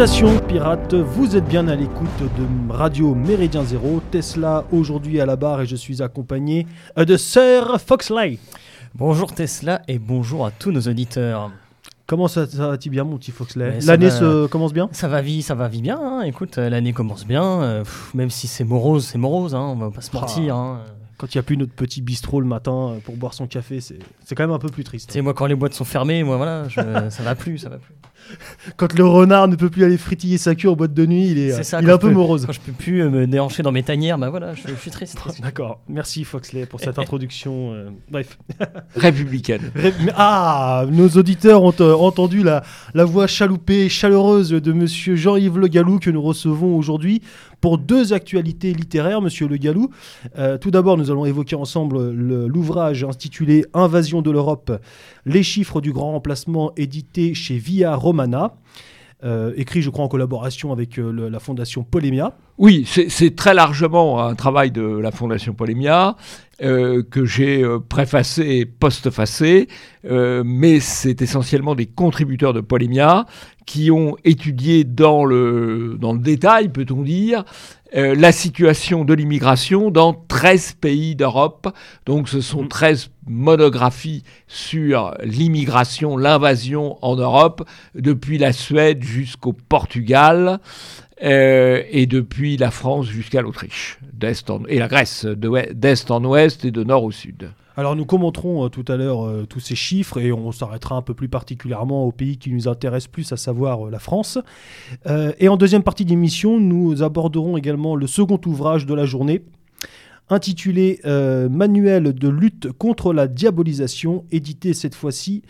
Salutations pirates, vous êtes bien à l'écoute de Radio Méridien Zéro, Tesla aujourd'hui à la barre et je suis accompagné euh, de Sir Foxley. Bonjour Tesla et bonjour à tous nos auditeurs. Comment ça, ça va-t-il bien mon petit Foxley L'année va- se commence bien? Ça va vie, ça va bien. hein. Écoute, euh, l'année commence bien. euh, pff, même si c'est morose, c'est morose. Hein, on va pas se mentir. hein. Quand il n'y a plus notre petit bistrot le matin pour boire son café, c'est c'est quand même un peu plus triste. Sais, moi quand les boîtes sont fermées, moi voilà, je- ça va plus, ça va plus. Quand le renard ne peut plus aller fritiller sa queue en boîte de nuit, il est, ça, il est un peu peux- morose. Quand je peux plus euh, me déhancher dans mes tanières, bah voilà, je, je suis triste. D'accord, merci Foxley pour cette introduction. euh, bref. républicaine. Ah, nos auditeurs ont euh, entendu la, la voix chaloupée, chaleureuse de Monsieur Jean-Yves Le Gallou que nous recevons aujourd'hui pour deux actualités littéraires, Monsieur Le Gallou. Euh, tout d'abord, nous allons évoquer ensemble le- l'ouvrage intitulé Invasion de l'Europe, les chiffres du grand remplacement, édité chez Via Romana. Euh, écrit, je crois, en collaboration avec euh, la fondation Polémia. Oui, c'est très largement un travail de la Fondation Polémia euh, que j'ai préfacé et postfacé, mais c'est essentiellement des contributeurs de Polémia qui ont étudié dans le, dans le détail, peut-on dire, euh, la situation de l'immigration dans 13 pays d'Europe. Donc ce sont 13 monographies sur l'immigration, l'invasion en Europe, depuis la Suède jusqu'au Portugal. Euh, et depuis la France jusqu'à l'Autriche, et la Grèce, d'est en ouest et de nord au sud. Alors nous commenterons euh, tout à l'heure euh, tous ces chiffres et on s'arrêtera un peu plus particulièrement au pays qui nous intéresse plus, à savoir la France. Et en deuxième partie d'émission, nous aborderons également le second ouvrage de la journée, intitulé Manuel de lutte contre la diabolisation, édité cette fois-ci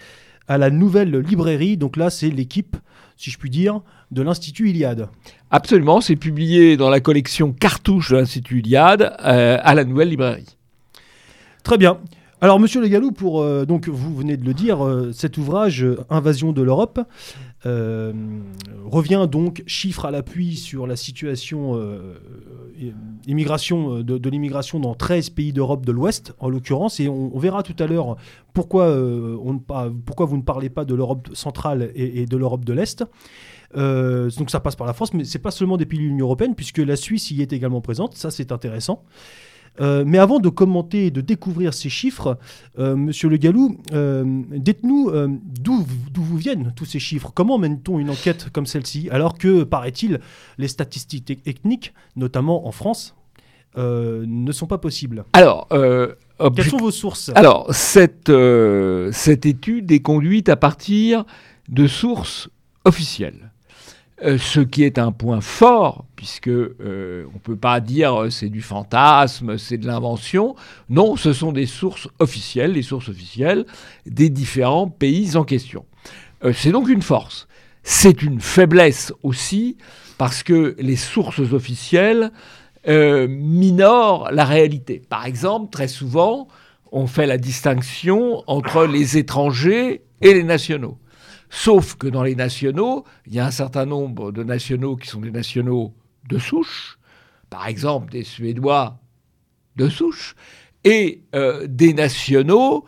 à la nouvelle librairie. Donc là, c'est l'équipe, si je puis dire, de l'Institut Iliade. Absolument, c'est publié dans la collection Cartouche de l'Institut Iliade euh, à la Nouvelle Librairie. Très bien. Alors, Monsieur Le Gallou, pour euh, donc vous venez de le dire, euh, cet ouvrage Invasion de l'Europe euh, revient donc chiffre à l'appui sur la situation euh, immigration euh, de, l'immigration dans 13 pays d'Europe de l'Ouest, en l'occurrence, et on, verra tout à l'heure pourquoi euh, on pourquoi vous ne parlez pas de l'Europe centrale et, de l'Europe de l'Est. Donc ça passe par la France, mais c'est pas seulement des pays de l'Union européenne, puisque la Suisse y est également présente. Ça, c'est intéressant. Euh, mais avant de commenter et de découvrir ces chiffres, euh, Monsieur Le Gallou, euh, dites-nous d'où vous viennent tous ces chiffres? Comment mène-t-on une enquête comme celle-ci? Alors que, paraît-il, les statistiques techniques, notamment en France, ne sont pas possibles Alors, Quelles sont vos sources? Alors, cette, cette étude est conduite à partir de sources officielles. Euh, ce qui est un point fort, puisque euh, on ne peut pas dire euh, c'est du fantasme, c'est de l'invention. Non, ce sont des sources officielles, les sources officielles des différents pays en question. C'est donc une force. C'est une faiblesse aussi, parce que les sources officielles minorent la réalité. Par exemple, très souvent, on fait la distinction entre les étrangers et les nationaux. Sauf que dans les nationaux, il y a un certain nombre de nationaux qui sont des nationaux de souche, par exemple des Suédois de souche, et euh, des nationaux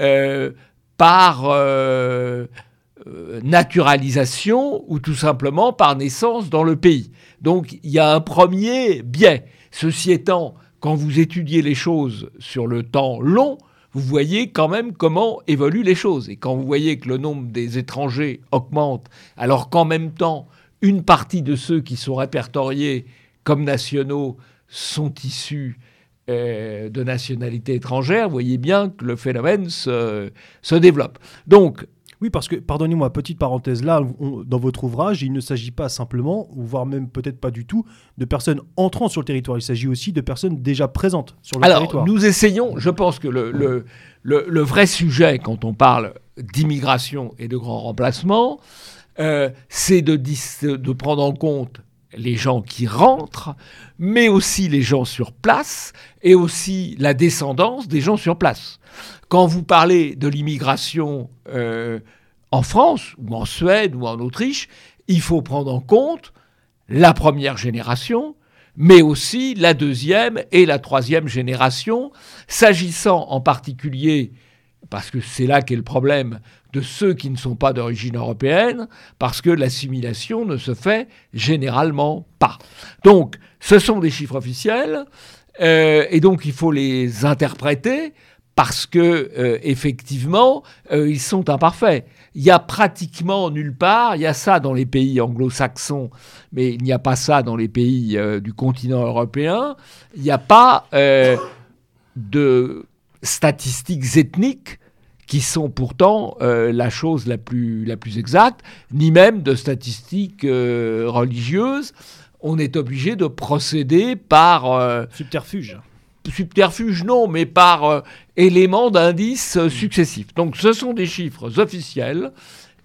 euh, par euh, naturalisation ou tout simplement par naissance dans le pays. Donc il y a un premier biais. Ceci étant, quand vous étudiez les choses sur le temps long, vous voyez quand même comment évoluent les choses. Et quand vous voyez que le nombre des étrangers augmente, alors qu'en même temps, une partie de ceux qui sont répertoriés comme nationaux sont issus euh, de nationalité étrangère, vous voyez bien que le phénomène se, se développe. Donc, Oui, parce que, pardonnez-moi, petite parenthèse là, on- dans votre ouvrage, il ne s'agit pas simplement, ou voire même peut-être pas du tout, de personnes entrant sur le territoire. Il s'agit aussi de personnes déjà présentes sur le Alors, territoire. nous essayons, je pense que le, le, le- le vrai sujet quand on parle d'immigration et de grand remplacement, euh, c'est de prendre en compte les gens qui rentrent, mais aussi les gens sur place et aussi la descendance des gens sur place. Quand vous parlez de l'immigration euh, en France ou en Suède ou en Autriche, il faut prendre en compte la première génération, mais aussi la deuxième et la troisième génération, s'agissant en particulier, parce que c'est là qu'est le problème, de ceux qui ne sont pas d'origine européenne, parce que l'assimilation ne se fait généralement pas. Donc, ce sont des chiffres officiels, euh, et donc il faut les interpréter parce que euh, effectivement, euh, ils sont imparfaits. Il y a pratiquement nulle part, il y a ça dans les pays anglo-saxons, mais il n'y a pas ça dans les pays du continent européen. Il n'y a pas de statistiques ethniques qui sont pourtant la chose la plus, la plus exacte, ni même de statistiques religieuses on est obligé de procéder par... Euh, subterfuge. Subterfuge, non, mais par euh, éléments d'indices euh, successifs. Donc ce sont des chiffres officiels.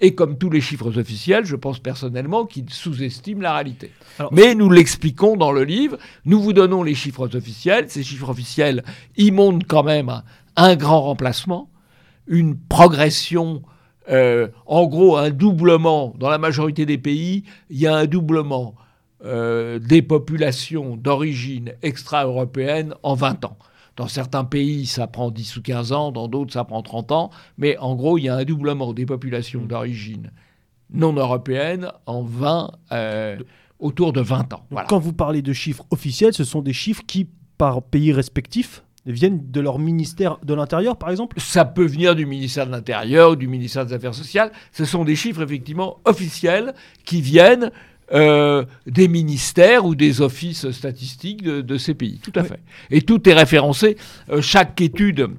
Et comme tous les chiffres officiels, je pense personnellement qu'ils sous-estiment la réalité. Mais nous l'expliquons dans le livre. Nous vous donnons les chiffres officiels. Ces chiffres officiels, ils montrent quand même un, grand remplacement, une progression en gros, un doublement. Dans la majorité des pays, il y a un doublement euh, des populations d'origine extra-européenne en 20 ans. Dans certains pays, ça prend 10 ou 15 ans, dans d'autres, ça prend 30 ans. Mais en gros, il y a un doublement des populations d'origine non européenne en 20, euh, autour de 20 ans. Quand vous parlez de chiffres officiels, ce sont des chiffres qui, par pays respectif, viennent de leur ministère de l'Intérieur, par exemple Ça peut venir du ministère de l'Intérieur ou du ministère des Affaires sociales. Ce sont des chiffres effectivement officiels qui viennent euh, des ministères ou des offices statistiques de, ces pays. Tout à fait. Et tout est référencé. Euh, chaque étude.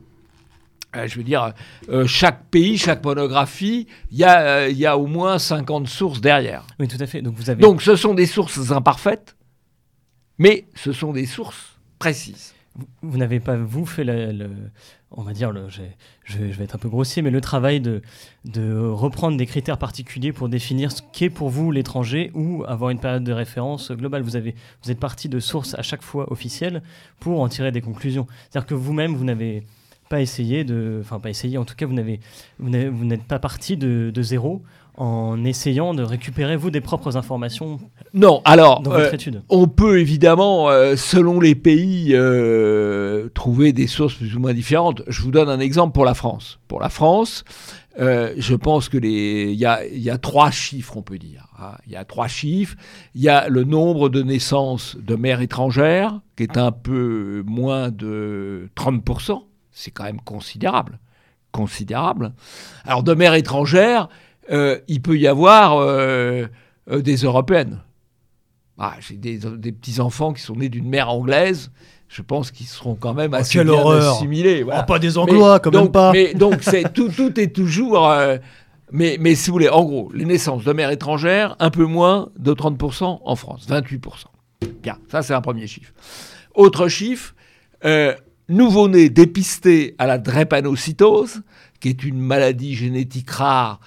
Euh, je veux dire, chaque pays, chaque monographie, il y, a, y a au moins 50 sources derrière. Oui, tout à fait. Donc, vous avez... Donc ce sont des sources imparfaites, mais ce sont des sources précises. Vous, n'avez pas, vous, fait le, on va dire, le, je, vais être un peu grossier, mais le travail de, de reprendre des critères particuliers pour définir ce qu'est pour vous l'étranger ou avoir une période de référence globale. Vous, avez, vous êtes parti de sources à chaque fois officielles pour en tirer des conclusions. C'est-à-dire que vous-même, vous n'avez pas essayé de, enfin pas essayé, en tout cas, vous n'avez, vous n'êtes pas parti de, de zéro en essayant de récupérer, vous, des propres informations Non, alors, euh, on peut évidemment, euh, selon les pays, euh, trouver des sources plus ou moins différentes. Je vous donne un exemple pour la France. Pour la France, je pense que les, il y a, trois chiffres, on peut dire. Hein. Il y a trois chiffres. Il y a le nombre de naissances de mères étrangères, qui est un peu moins de 30%. C'est quand même considérable. Considérable. Alors, de mères étrangères, euh, il peut y avoir euh, euh, des Européennes. Ah, J'ai des, petits-enfants qui sont nés d'une mère anglaise. Je pense qu'ils seront quand même oh, assez bien assimilés. Oh, pas des Anglois, quand même pas. Mais donc, tout, tout est toujours... mais, mais si vous voulez, en gros, les naissances de mères étrangères, un peu moins de 30% en France, 28%. Bien, ça c'est un premier chiffre. Autre chiffre, nouveau-nés dépistés à la drépanocytose, qui est une maladie génétique rare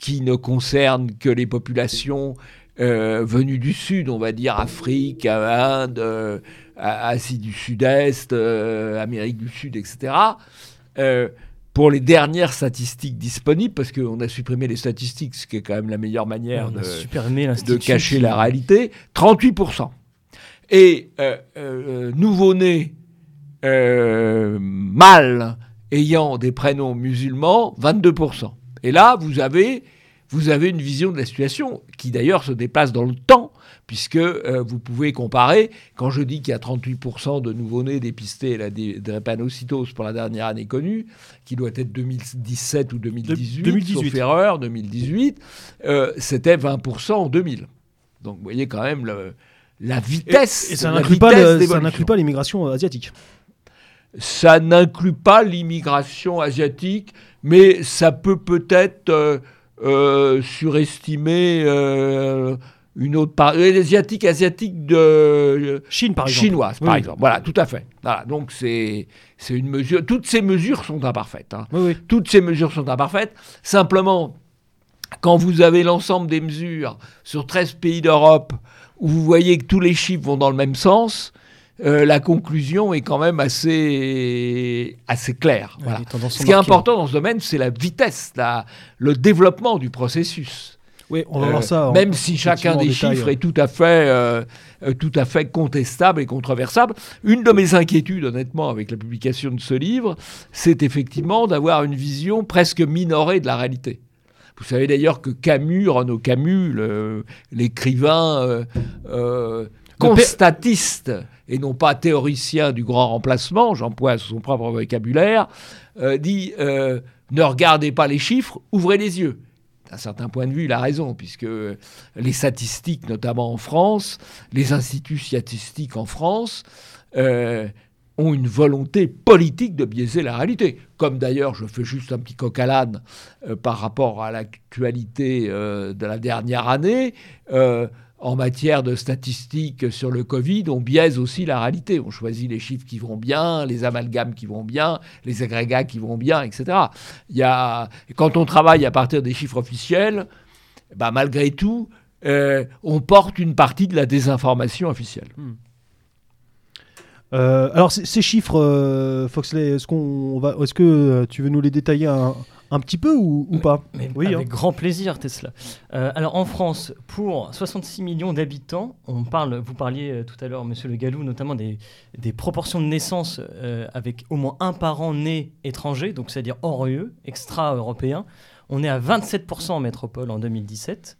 qui ne concerne que les populations euh, venues du Sud, on va dire Afrique, Inde, euh, Asie du Sud-Est, euh, Amérique du Sud, etc. pour les dernières statistiques disponibles, parce qu'on a supprimé les statistiques, ce qui est quand même la meilleure manière de, de, cacher la réalité, 38%. Et nouveau-nés mâles ayant des prénoms musulmans, 22%. Et là, vous avez, vous avez une vision de la situation qui d'ailleurs se déplace dans le temps, puisque euh, vous pouvez comparer, quand je dis qu'il y a 38% de nouveau-nés dépistés la drépanocytose pour la dernière année connue, qui doit être 2017 ou 2018, 2018. sauf erreur, 2018, euh, c'était 20% en 2000. Donc vous voyez quand même la vitesse. Et, ça n'inclut pas l'immigration asiatique. Ça n'inclut pas l'immigration asiatique mais ça peut peut-être euh, euh, surestimer euh, une autre part. Les asiatiques, asiatiques de Chine, par exemple. chinoises, par exemple. Voilà, tout à fait. Voilà, donc c'est c'est une mesure. Toutes ces mesures sont imparfaites. Hein. Oui, Toutes ces mesures sont imparfaites. Simplement, quand vous avez l'ensemble des mesures sur 13 pays d'Europe, où vous voyez que tous les chiffres vont dans le même sens, euh, la conclusion est quand même assez, assez claire. Ce qui est important dans ce domaine, c'est la vitesse, la, le développement du processus. Oui, on va voir ça. Euh, même si chacun des chiffres est tout à fait, euh, tout à fait contestable et controversable. Une de mes inquiétudes, honnêtement, avec la publication de ce livre, c'est effectivement d'avoir une vision presque minorée de la réalité. Vous savez d'ailleurs que Camus, Renaud Camus, l'écrivain constatiste et non pas théoricien du grand remplacement, j'emploie son propre vocabulaire, dit ne regardez pas les chiffres, ouvrez les yeux d'un certain point de vue, il a raison, puisque les statistiques, notamment en France, les instituts statistiques en France, euh, ont une volonté politique de biaiser la réalité. Comme d'ailleurs, je fais juste un petit coq à l'âne euh, par rapport à l'actualité euh, de la dernière année en matière de statistiques sur le Covid, on biaise aussi la réalité. On choisit les chiffres qui vont bien, les amalgames qui vont bien, les agrégats qui vont bien, etc. Il y a, quand on travaille à partir des chiffres officiels, bah, malgré tout, euh, on porte une partie de la désinformation officielle. Hmm. Euh, alors ces chiffres, euh, Foxley, est-ce qu'on va, est-ce que tu veux nous les détailler un, un petit peu ou, pas? Oui, avec hein. grand plaisir, Tesla. Euh, alors en France, pour 66 millions d'habitants, on parle, vous parliez euh, tout à l'heure, Monsieur Le Gallou, notamment des, des proportions de naissance euh, avec au moins un parent né étranger, donc c'est-à-dire hors UE, extra-européen. On est à 27% en métropole en 2017.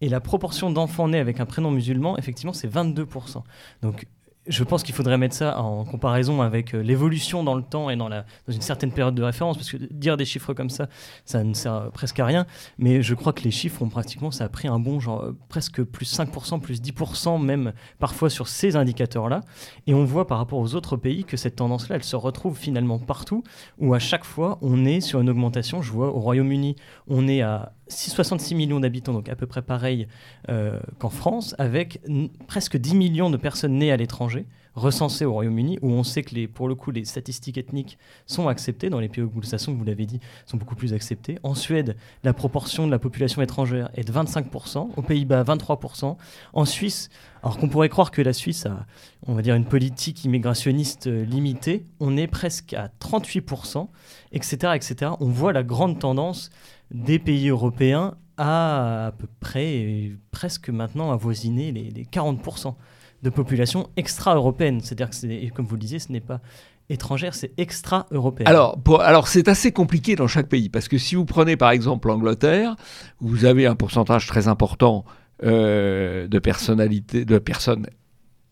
Et la proportion d'enfants nés avec un prénom musulman, effectivement, c'est 22%. Donc je pense qu'il faudrait mettre ça en comparaison avec euh, l'évolution dans le temps et dans, une certaine période de référence, parce que dire des chiffres comme ça, ça ne sert presque à rien. Mais je crois que les chiffres ont pratiquement, ça pris un bon genre euh, presque plus 5%, plus 10% même parfois sur ces indicateurs-là. Et on voit par rapport aux autres pays que cette tendance-là, elle se retrouve finalement partout, où à chaque fois on est sur une augmentation. Je vois au Royaume-Uni, on est à 66 millions d'habitants, donc à peu près pareil euh, qu'en France, avec presque 10 millions de personnes nées à l'étranger, recensées au Royaume-Uni, où on sait que pour le coup les statistiques ethniques sont acceptées, dans les pays anglo-saxons, vous l'avez dit, sont beaucoup plus acceptées. En Suède, la proportion de la population étrangère est de 25%, aux Pays-Bas 23%, en Suisse, alors qu'on pourrait croire que la Suisse a, on va dire, une politique immigrationniste euh, limitée, on est presque à 38%, etc., etc. On voit la grande tendance des pays européens à à peu près, presque maintenant avoisiner les, les 40% de population extra-européenne. C'est-à-dire que, comme vous le disiez, ce n'est pas étrangère, c'est extra-européenne. Alors, alors c'est assez compliqué dans chaque pays, parce que si vous prenez par exemple l'Angleterre, vous avez un pourcentage très important euh, de personnalités, de personnes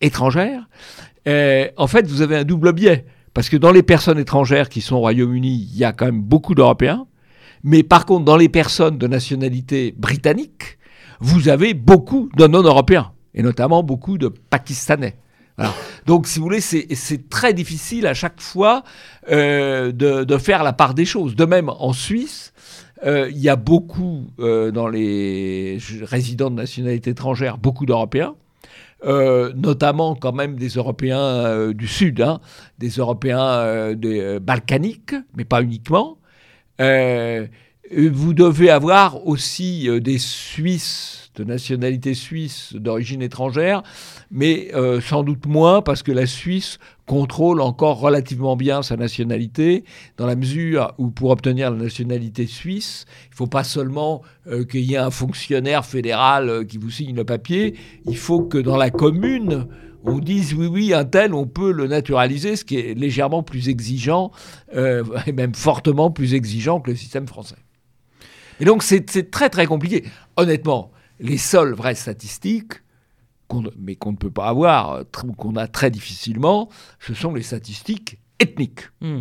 étrangères. Euh, en fait, vous avez un double biais, parce que dans les personnes étrangères qui sont au Royaume-Uni, il y a quand même beaucoup d'Européens. Mais par contre, dans les personnes de nationalité britannique, vous avez beaucoup de non-européens, et notamment beaucoup de Pakistanais. Donc, si vous voulez, c'est très difficile à chaque fois euh, de, faire la part des choses. De même, en Suisse, il y a beaucoup, euh, dans les résidents de nationalité étrangère, beaucoup d'Européens. notamment quand même des Européens du Sud, hein, des Européens balkaniques, mais pas uniquement. Euh, vous devez avoir aussi euh, des Suisses de nationalité suisse d'origine étrangère, mais euh, sans doute moins parce que la Suisse contrôle encore relativement bien sa nationalité, dans la mesure où pour obtenir la nationalité suisse, il ne faut pas seulement qu'il y ait un fonctionnaire fédéral qui vous signe le papier, il faut que dans la commune, on dise oui, oui, un tel, on peut le naturaliser, ce qui est légèrement plus exigeant, euh, et même fortement plus exigeant que le système français. Et donc c'est très très compliqué. Honnêtement, les seules vraies statistiques, mais qu'on ne peut pas avoir, qu'on a très difficilement, ce sont les statistiques ethniques. Mmh,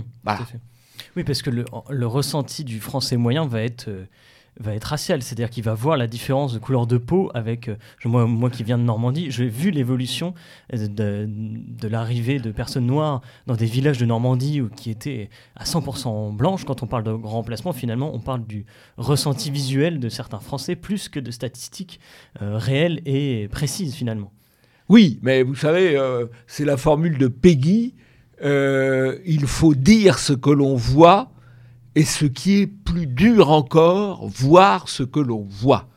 oui, parce que le, le, ressenti du français moyen va être... Euh, va être racial, c'est-à-dire qu'il va voir la différence de couleur de peau avec, euh, moi, moi qui viens de Normandie, j'ai vu l'évolution euh, de, l'arrivée de personnes noires dans des villages de Normandie qui étaient à 100% blanches. Quand on parle de grand remplacement, finalement, on parle du ressenti visuel de certains Français plus que de statistiques euh, réelles et précises finalement. Oui, mais vous savez, c'est la formule de Peggy. il faut dire ce que l'on voit et ce qui est plus dur encore, voir ce que l'on voit.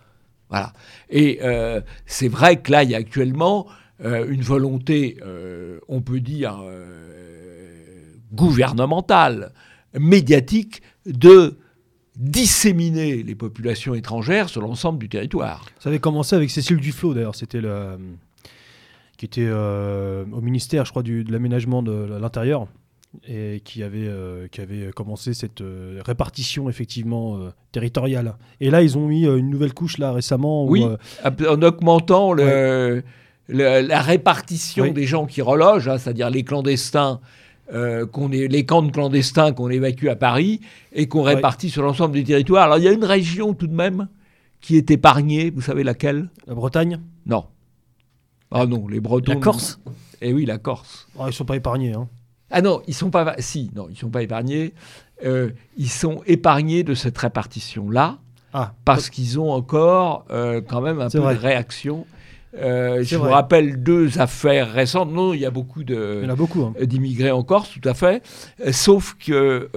Voilà. Et euh, c'est vrai que là, il y a actuellement euh, une volonté, euh, on peut dire, gouvernementale, médiatique, de disséminer les populations étrangères sur l'ensemble du territoire. Ça avait commencé avec Cécile Duflot, d'ailleurs, c'était qui était au ministère, je crois, de l'aménagement de l'intérieur et qui avait, euh, qui avait commencé cette euh, répartition effectivement euh, territoriale. Et là, ils ont mis une nouvelle couche là récemment. où, Oui. en augmentant le- le- la répartition Oui. des gens qui relogent, hein, c'est-à-dire les clandestins, qu'on est, les camps de clandestins qu'on évacue à Paris et qu'on Ouais. répartit sur l'ensemble du territoire. Alors il y a une région tout de même qui est épargnée, vous savez laquelle? La Bretagne, Non. Ah non, les Bretons. La Corse? Eh oui, la Corse. oh, ils sont pas épargnés. hein. Ah non, ils sont pas. Si, non, ils sont pas épargnés. Euh, ils sont épargnés de cette répartition-là Ah, parce qu'ils ont encore euh, quand même un peu vrai. de réaction. Euh, je vous rappelle deux affaires récentes. Non, il y a beaucoup en de- hein. d'immigrés en Corse, tout à fait. Sauf que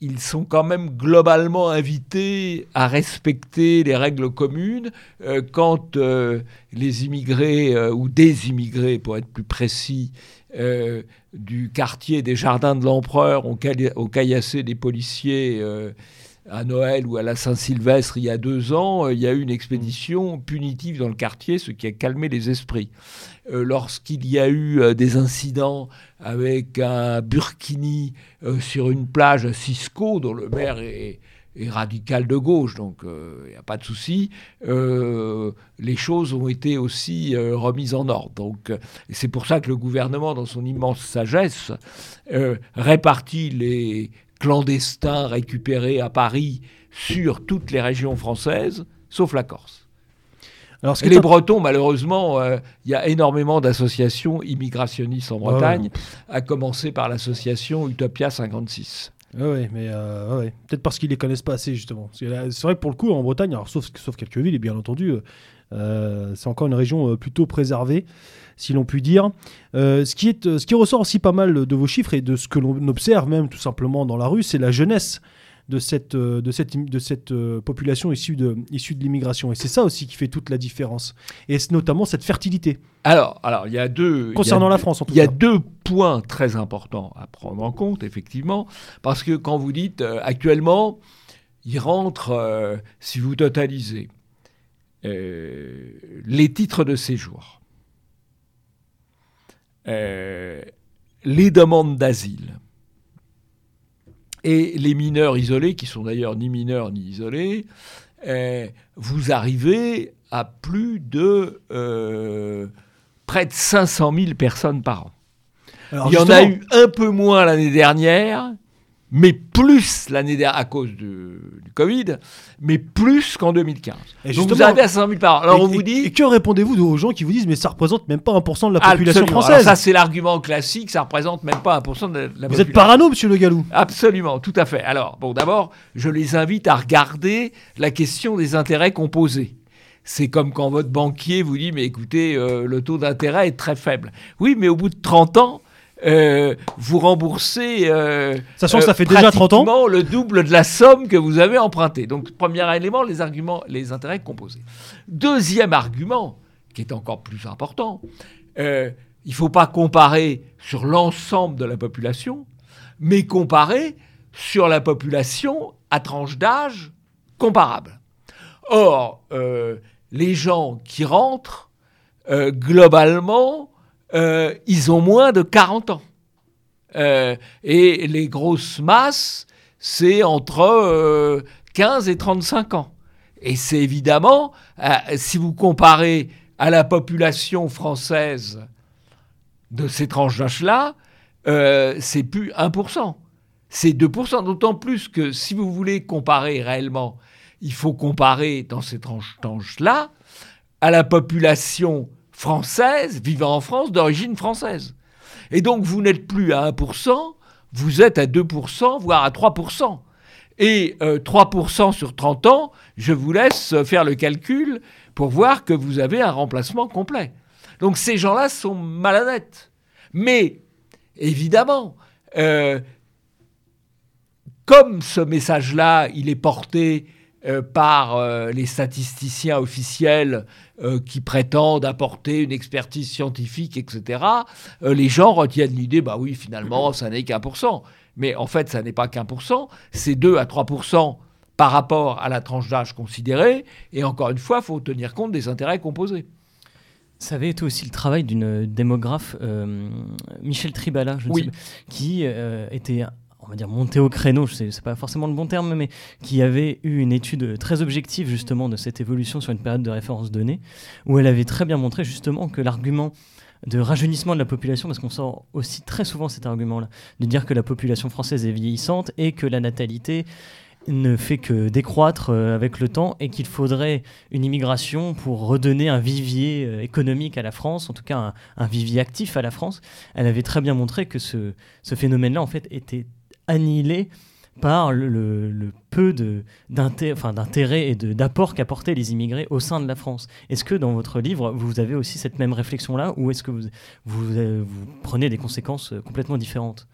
ils sont quand même globalement invités à respecter les règles communes euh, quand euh, les immigrés euh, ou des immigrés, pour être plus précis, du quartier des Jardins de l'Empereur ont, ont caillassé des policiers à Noël ou à la Saint-Sylvestre il y a deux ans. Il y a eu une expédition punitive dans le quartier, ce qui a calmé les esprits. Euh, Lorsqu'il y a eu euh, des incidents avec un burkini euh, sur une plage à Cisco, dont le maire est, radical de gauche, donc il n'y a pas de souci, les choses ont été aussi remises en ordre. Donc c'est pour ça que le gouvernement, dans son immense sagesse, répartit les clandestins récupérés à Paris sur toutes les régions françaises, sauf la Corse. Alors, ce les Bretons, malheureusement, euh, il y a énormément d'associations immigrationnistes en Ah ouais. Bretagne, à commencer par l'association Utopia 56. Ouais, ouais, mais euh, ouais, peut-être parce qu'ils les connaissent pas assez justement. C'est vrai que pour le coup en Bretagne, alors sauf, sauf quelques villes et bien entendu, euh, c'est encore une région plutôt préservée, si l'on peut dire. Euh, ce qui est, ce qui ressort aussi pas mal de vos chiffres et de ce que l'on observe même tout simplement dans la rue, c'est la jeunesse de cette, euh, de cette, de cette euh, population issue de, issue de l'immigration. Et c'est ça aussi qui fait toute la différence. Et c'est notamment cette fertilité Alors, alors il y a deux. concernant a la France en tout Il y a cas. deux points très importants à prendre en compte, effectivement, parce que quand vous dites euh, actuellement, il rentre, euh, si vous totalisez euh, les titres de séjour, les demandes d'asile et les mineurs isolés, qui sont d'ailleurs ni mineurs ni isolés, euh, vous arrivez à plus de euh, près de 500 000 personnes par an. Alors, Il y en a eu un peu moins l'année dernière, mais plus l'année dernière à cause du Covid, mais plus qu'en 2015. Et Donc vous arrivez à 500 000 par an. Alors et, on vous dit... et que répondez-vous aux gens qui vous disent mais ça représente même pas 1% de la population Absolument. française Alors ça c'est l'argument classique, ça représente même pas 1% de la Vous population. êtes parano, monsieur Le Gallou Absolument, tout à fait. Alors, bon, d'abord, je les invite à regarder la question des intérêts composés. C'est comme quand votre banquier vous dit, mais écoutez, euh, le taux d'intérêt est très faible. Oui, mais au bout de 30 ans, euh, vous remboursez... euh, Sachant que euh, ça fait déjà 30 ans. le double de la somme que vous avez empruntée. Donc, premier élément, les arguments, les intérêts composés. Deuxième argument, qui est encore plus important, euh, il ne faut pas comparer sur l'ensemble de la population, mais comparer sur la population à tranche d'âge comparable. Or, euh, les gens qui rentrent, euh, globalement, euh, ils ont moins de 40 ans. Euh, et les grosses masses, c'est entre euh, 15 et 35 ans. Et c'est évidemment, euh, si vous comparez à la population française de ces tranches d'âge-là, c'est plus 1%. C'est 2%. D'autant plus que si vous voulez comparer réellement, il faut comparer dans ces tranches d'âge-là à la population française vivant en France d'origine française. Et donc vous n'êtes plus à 1%, vous êtes à 2%, voire à 3%. Et euh, 3% sur 30 ans, je vous laisse faire le calcul pour voir que vous avez un remplacement complet. Donc ces gens-là sont malhonnêtes. Mais évidemment, euh, comme ce message-là, il est porté euh, par euh, les statisticiens officiels euh, qui prétendent apporter une expertise scientifique, etc., les gens retiennent l'idée, bah oui, finalement, ça n'est qu'un pour cent. Mais en fait, ça n'est pas qu'un pour cent, c'est 2 à 3% par rapport à la tranche d'âge considérée. Et encore une fois, il faut tenir compte des intérêts composés. Ça avait été aussi le travail d'une démographe, Michel Tribala, je Oui. sais qui était, on va dire, monté au créneau, c'est pas forcément le bon terme, mais qui avait eu une étude très objective justement de cette évolution sur une période de référence donnée, où elle avait très bien montré justement que l'argument de rajeunissement de la population, parce qu'on sort aussi très souvent cet argument-là, de dire que la population française est vieillissante et que la natalité ne fait que décroître euh, avec le temps et qu'il faudrait une immigration pour redonner un vivier euh, économique à la France, en tout cas un, vivier actif à la France. Elle avait très bien montré que ce phénomène-là, en fait, était annihilé par le, peu d'intérêt et d'apport qu'apportaient les immigrés au sein de la France. Est-ce que dans votre livre, vous avez aussi cette même réflexion-là ou est-ce que vous, prenez des conséquences euh, complètement différentes?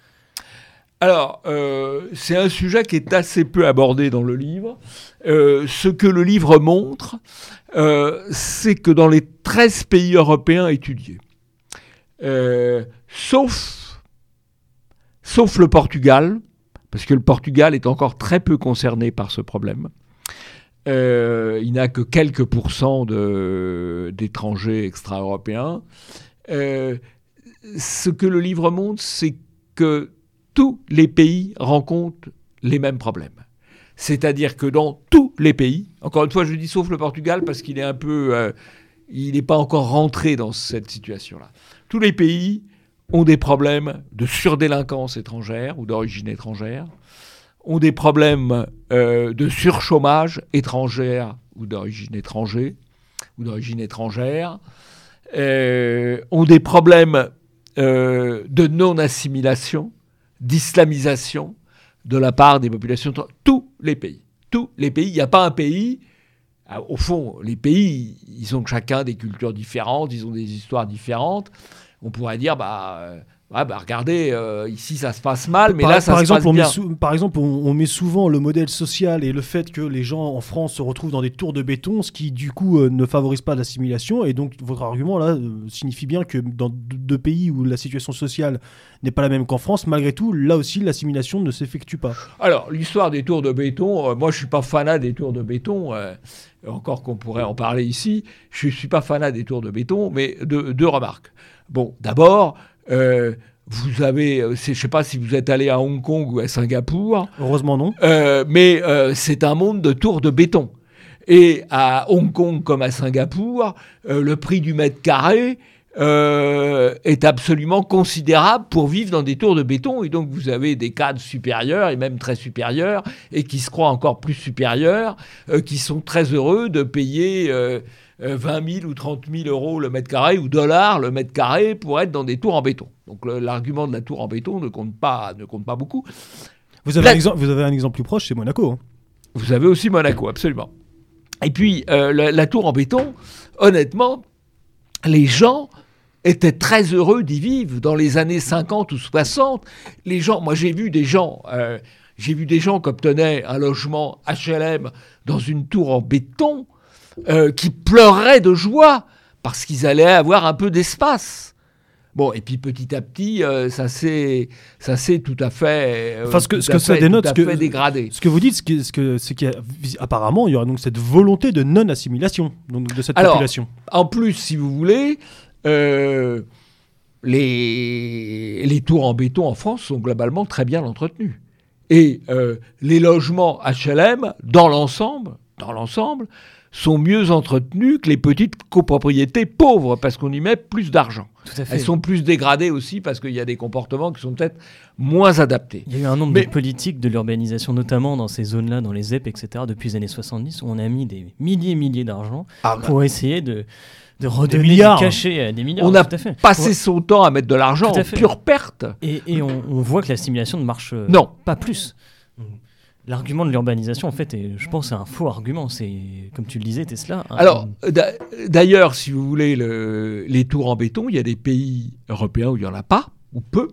Alors, euh, c'est un sujet qui est assez peu abordé dans le livre. Euh, ce que le livre montre, c'est que dans les 13 pays européens étudiés, sauf, sauf le Portugal, parce que le Portugal est encore très peu concerné par ce problème, euh, il n'a que quelques pourcents d'étrangers extra-européens. Euh, ce que le livre montre, c'est que tous les pays rencontrent les mêmes problèmes. C'est-à-dire que dans tous les pays, encore une fois, je dis sauf le Portugal parce qu'il est un peu, euh, il n'est pas encore rentré dans cette situation-là. Tous les pays ont des problèmes de surdélinquance étrangère ou d'origine étrangère, ont des problèmes euh, de surchômage étrangère ou d'origine étrangère ou d'origine étrangère, euh, ont des problèmes euh, de non-assimilation, d'islamisation de la part des populations. Tous les pays. Tous les pays. Il n'y a pas un pays. Au fond, les pays, ils ont chacun des cultures différentes, ils ont des histoires différentes. On pourrait dire, bah, euh, bah regardez, euh, ici ça se passe mal, mais par, là ça par se exemple, passe on bien. met par exemple, on, on met souvent le modèle social et le fait que les gens en France se retrouvent dans des tours de béton, ce qui du coup euh, ne favorise pas l'assimilation. Et donc votre argument là euh, signifie bien que dans deux pays où la situation sociale n'est pas la même qu'en France, malgré tout, là aussi l'assimilation ne s'effectue pas. Alors, l'histoire des tours de béton, moi je suis pas fanat des tours de béton, encore qu'on pourrait en parler ici, je suis pas fanat des tours de béton, mais deux, deux remarques. Bon, d'abord, euh, vous avez, euh, je sais pas si vous êtes allé à Hong Kong ou à Singapour, Heureusement non. euh, mais euh, c'est un monde de tours de béton. Et à Hong Kong comme à Singapour, le prix du mètre carré est absolument considérable pour vivre dans des tours de béton. Et donc vous avez des cadres supérieurs et même très supérieurs et qui se croient encore plus supérieurs, qui sont très heureux de payer 20 000 ou 30 000 euros le mètre carré ou dollars le mètre carré pour être dans des tours en béton. Donc l'argument de la tour en béton ne compte pas, ne compte pas beaucoup. Vous avez, un exemple, vous avez un exemple plus proche, c'est Monaco. hein. Vous avez aussi Monaco, absolument. Et puis, euh, la, la tour en béton, honnêtement, les gens étaient très heureux d'y vivre dans les années 50 ou 60. Les gens, moi j'ai vu des gens, euh, j'ai vu des gens qui obtenaient un logement HLM dans une tour en béton, euh, qui pleuraient de joie parce qu'ils allaient avoir un peu d'espace. Bon, et puis petit à petit, euh, ça s'est, tout à fait, euh, Enfin, ce que- tout ce à que ça fait- dénote, tout à ce que- fait dégradé. Ce que vous dites, ce que- ce c'est qu'apparemment il y aura donc cette volonté de non-assimilation de cette Alors, population. En plus, si vous voulez, euh, les, les tours en béton en France sont globalement très bien entretenues. Et euh, les logements HLM, dans l'ensemble, dans l'ensemble, sont mieux entretenus que les petites copropriétés pauvres parce qu'on y met plus d'argent. Elles sont plus dégradées aussi parce qu'il y a des comportements qui sont peut-être moins adaptés. Il y a eu un nombre Mais- de politiques de l'urbanisation, notamment dans ces zones-là, dans les ZEP, etc., depuis les années 70, où on a mis des milliers et milliers d'argent pour essayer de, de redonner milliards. du cachet à des milliards. On a tout à fait. passé son temps à mettre de l'argent en pure perte. Et, et on, on voit que l'assimilation ne marche Non. pas plus. L'argument de l'urbanisation, en fait, est, je pense, c'est un faux argument. C'est, comme tu le disais, Tesla. un- Alors, d'a- d'ailleurs, si vous voulez, le- les tours en béton, il y a des pays européens où il n'y en a pas, ou peu,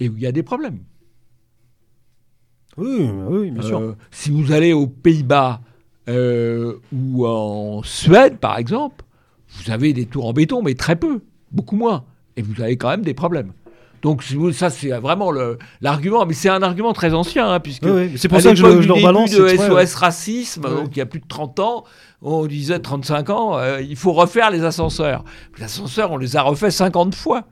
et où il y a des problèmes. Oui, oui, bien sûr. Euh, si vous allez aux Pays-Bas euh, ou en Suède, par exemple, vous avez des tours en béton, mais très peu, beaucoup moins. Et vous avez quand même des problèmes. Donc ça, c'est vraiment l'argument, mais c'est un argument très ancien, hein, puisque c'est pour ça que je, je le rebalance. de SOS Racisme, donc il y a plus de 30 ans, on disait 35 ans, euh, il faut refaire les ascenseurs. Les ascenseurs, on les a refaits 50 fois.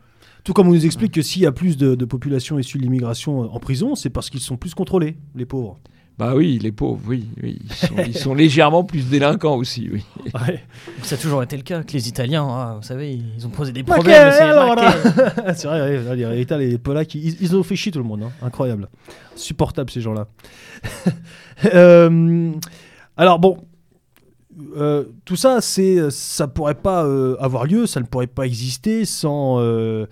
Tout comme on nous explique que s'il y a plus de, de population issue de l'immigration en prison, c'est parce qu'ils sont plus contrôlés, les pauvres. Bah oui, les pauvres, oui, Ils, sont, légèrement plus délinquants aussi, oui. Ça a toujours été le cas que les Italiens, hein, vous savez, ils ont posé des problèmes. c'est vrai, les, les Polacs, ils, ont fait chier tout le monde. Hein. Incroyable. Supportable ces gens-là. Euh, alors bon, euh, tout ça, c'est, ça pourrait pas euh, avoir lieu, ça ne pourrait pas exister sans, le,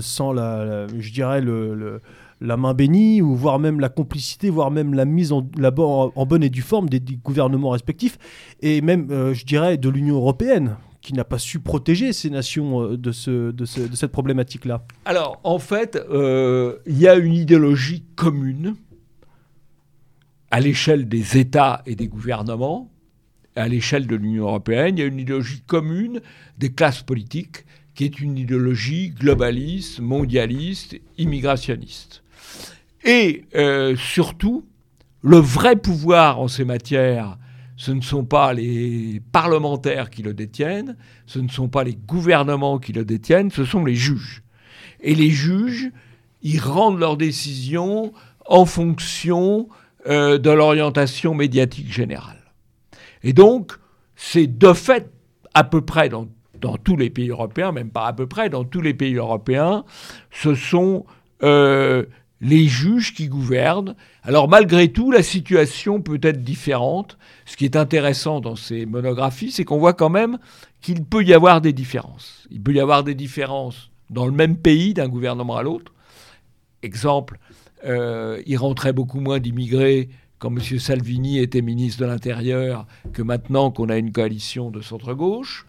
sans la, je dirais le la main bénie, ou voire même la complicité, voire même la mise en, bonne et due forme des, gouvernements respectifs, et même, euh, je dirais, de l'Union européenne, qui n'a pas su protéger ces nations euh, de, cette problématique-là Alors, en fait, euh, il y a une idéologie commune à l'échelle des États et des gouvernements, à l'échelle de l'Union européenne, il y a une idéologie commune des classes politiques qui est une idéologie globaliste, mondialiste, immigrationniste. Et euh, surtout, le vrai pouvoir en ces matières, ce ne sont pas les parlementaires qui le détiennent, ce ne sont pas les gouvernements qui le détiennent, ce sont les juges. Et les juges, ils rendent leurs décisions en fonction euh, de l'orientation médiatique générale. Et donc, c'est de fait à peu près dans, tous les pays européens, même pas à peu près, dans tous les pays européens, ce sont euh, les juges qui gouvernent. Alors malgré tout, la situation peut être différente. Ce qui est intéressant dans ces monographies, c'est qu'on voit quand même qu'il peut y avoir des différences. Il peut y avoir des différences dans le même pays d'un gouvernement à l'autre. Exemple, euh, il rentrait beaucoup moins d'immigrés quand M. Salvini était ministre de l'Intérieur que maintenant qu'on a une coalition de centre-gauche.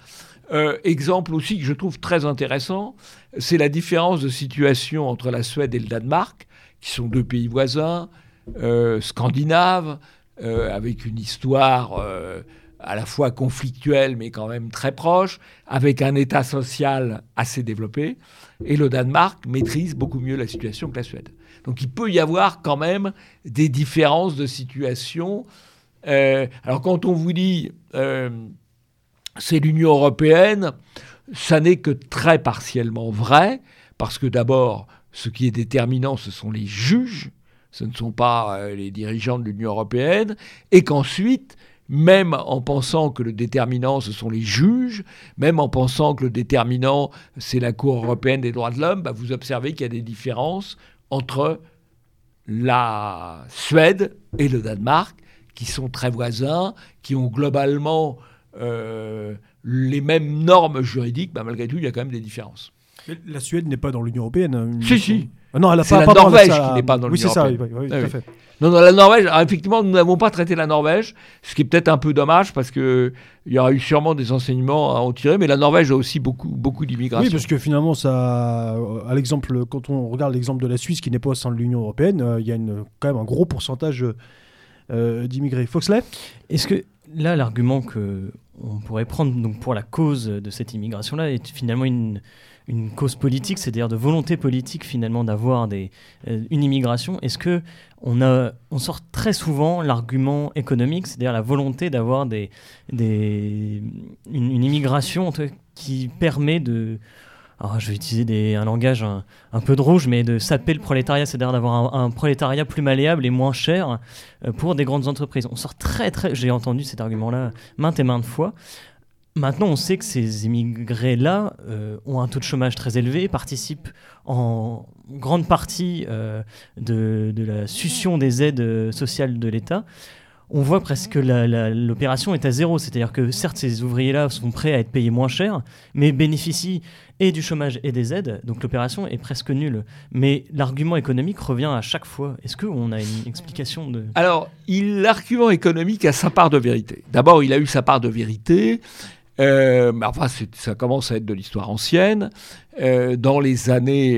Euh, exemple aussi que je trouve très intéressant, c'est la différence de situation entre la Suède et le Danemark qui sont deux pays voisins, euh, scandinaves, euh, avec une histoire euh, à la fois conflictuelle mais quand même très proche, avec un État social assez développé. Et le Danemark maîtrise beaucoup mieux la situation que la Suède. Donc il peut y avoir quand même des différences de situation. alors quand on vous dit c'est l'Union européenne, ça n'est que très partiellement vrai, parce que d'abord, ce qui est déterminant, ce sont les juges, ce ne sont pas euh, les dirigeants de l'Union européenne, et qu'ensuite, même en pensant que le déterminant, ce sont les juges, même en pensant que le déterminant, c'est la Cour européenne des droits de l'homme, bah, vous observez qu'il y a des différences entre la Suède et le Danemark, qui sont très voisins, qui ont globalement euh, les mêmes normes juridiques, bah, malgré tout, il y a quand même des différences. La Suède n'est pas dans l'Union européenne. Hein, si, si. Ah non, elle a c'est la Norvège qui n'est pas dans l'Union européenne. Oui, c'est ça, oui, tout à fait. Non, non, la Norvège, effectivement, nous n'avons pas traité la Norvège, ce qui est peut-être un peu dommage parce qu'il y aura eu sûrement des enseignements à en tirer, mais la Norvège a aussi beaucoup, beaucoup d'immigration. Oui, parce que finalement, ça, à l'exemple, quand on regarde l'exemple de la Suisse qui n'est pas au sein de l'Union européenne, euh, il y a une, quand même un gros pourcentage euh, d'immigrés. Foxley? Est-ce que là, l'argument que on pourrait prendre donc, pour la cause de cette immigration-là est finalement une une cause politique, c'est-à-dire de volonté politique finalement d'avoir des, euh, une immigration, est-ce que on, a, on sort très souvent l'argument économique, c'est-à-dire la volonté d'avoir des, des, une, immigration qui permet de... Alors, je vais utiliser un langage un, peu de rouge, mais de saper le prolétariat, c'est-à-dire d'avoir un, prolétariat plus malléable et moins cher euh, pour des grandes entreprises. On sort très, très, j'ai entendu cet argument-là maintes et maintes fois. Maintenant, on sait que ces immigrés-là euh, ont un taux de chômage très élevé, participent en grande partie euh, de, la succion des aides sociales de l'État. On voit presque que l'opération est à zéro, c'est-à-dire que certes, ces ouvriers-là sont prêts à être payés moins cher, mais bénéficient et du chômage et des aides, donc l'opération est presque nulle. Mais l'argument économique revient à chaque fois. Est-ce qu'on a une explication de... Alors, l'argument économique a sa part de vérité. D'abord, il a eu sa part de vérité euh, enfin, ça commence à être de l'histoire ancienne. Euh, dans les années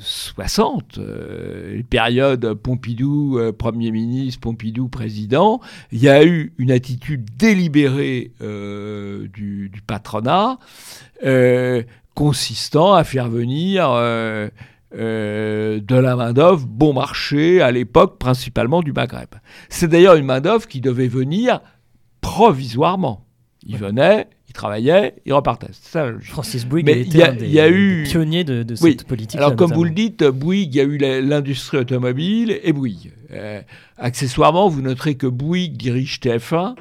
60, euh, les périodes Pompidou Premier ministre, Pompidou président, il y a eu une attitude délibérée du, du, patronat consistant à faire venir de la main-d'œuvre bon marché, à l'époque principalement du Maghreb. C'est d'ailleurs une main-d'œuvre qui devait venir provisoirement. Il venait, il travaillait, il repartait. Ça, Francis Bouygues Mais était un des, eu... pionniers de, de cette politique. Alors, comme vous le dites, Bouygues, il y a eu l'industrie automobile et Bouygues. Euh, accessoirement, vous noterez que Bouygues dirige TF1,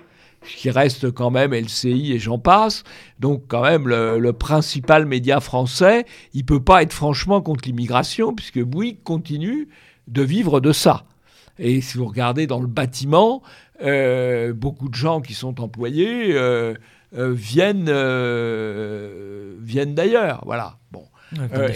qui reste quand même LCI et j'en passe. Donc, quand même, le, principal média français, il peut pas être franchement contre l'immigration, puisque Bouygues continue de vivre de ça. Et si vous regardez dans le bâtiment, euh, beaucoup de gens qui sont employés euh, euh, viennent, viennent d'ailleurs. Voilà. Bon.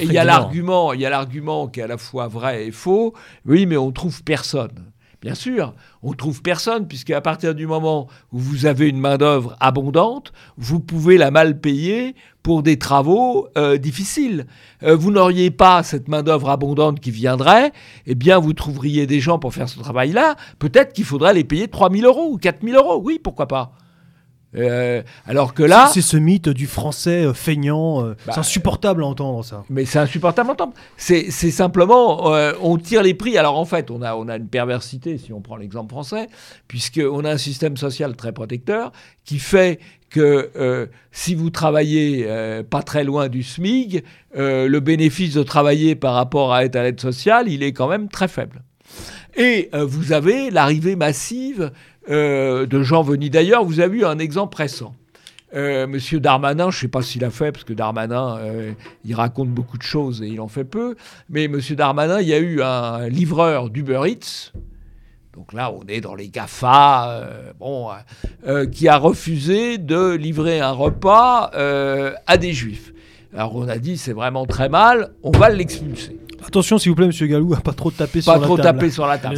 il y a l'argument, il y a l'argument qui est à la fois vrai et faux. Oui, mais on trouve personne. Bien sûr, on trouve personne, puisque à partir du moment où vous avez une main-d'œuvre abondante, vous pouvez la mal payer pour des travaux euh, difficiles. Euh, vous n'auriez pas cette main-d'œuvre abondante qui viendrait, eh bien, vous trouveriez des gens pour faire ce travail-là. Peut-être qu'il faudrait les payer 3 000 euros ou 4 000 euros. Oui, pourquoi pas euh, alors que là, c'est ce mythe du français euh, feignant. Euh, c'est bah, insupportable à entendre ça. Mais c'est insupportable à entendre. C'est simplement, on tire les prix. Alors en fait, on a on a une perversité si on prend l'exemple français, puisque on a un système social très protecteur qui fait que si vous travaillez pas très loin du SMIG, le bénéfice de travailler par rapport à être à l'aide sociale, il est quand même très faible. Et vous avez l'arrivée massive euh, de gens venus d'ailleurs. Vous avez eu un exemple récent. Euh, Monsieur Darmanin, je ne sais pas s'il a fait, parce que Darmanin, euh, il raconte beaucoup de choses et il en fait peu. Mais Monsieur Darmanin, il y a eu un livreur d'Uber Eats, donc là on est dans les GAFA, bon, qui a refusé de livrer un repas à des juifs. Alors on a dit c'est vraiment très mal, on va l'expulser. Attention, s'il vous plaît, Monsieur Galou, à pas trop taper sur la table. Pas trop taper sur la table.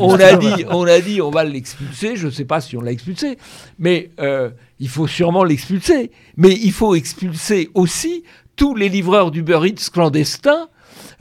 on, a dit, on a dit, on va l'expulser. Je ne sais pas si on l'a expulsé, mais euh, il faut sûrement l'expulser. Mais il faut expulser aussi tous les livreurs d'Uber Eats clandestins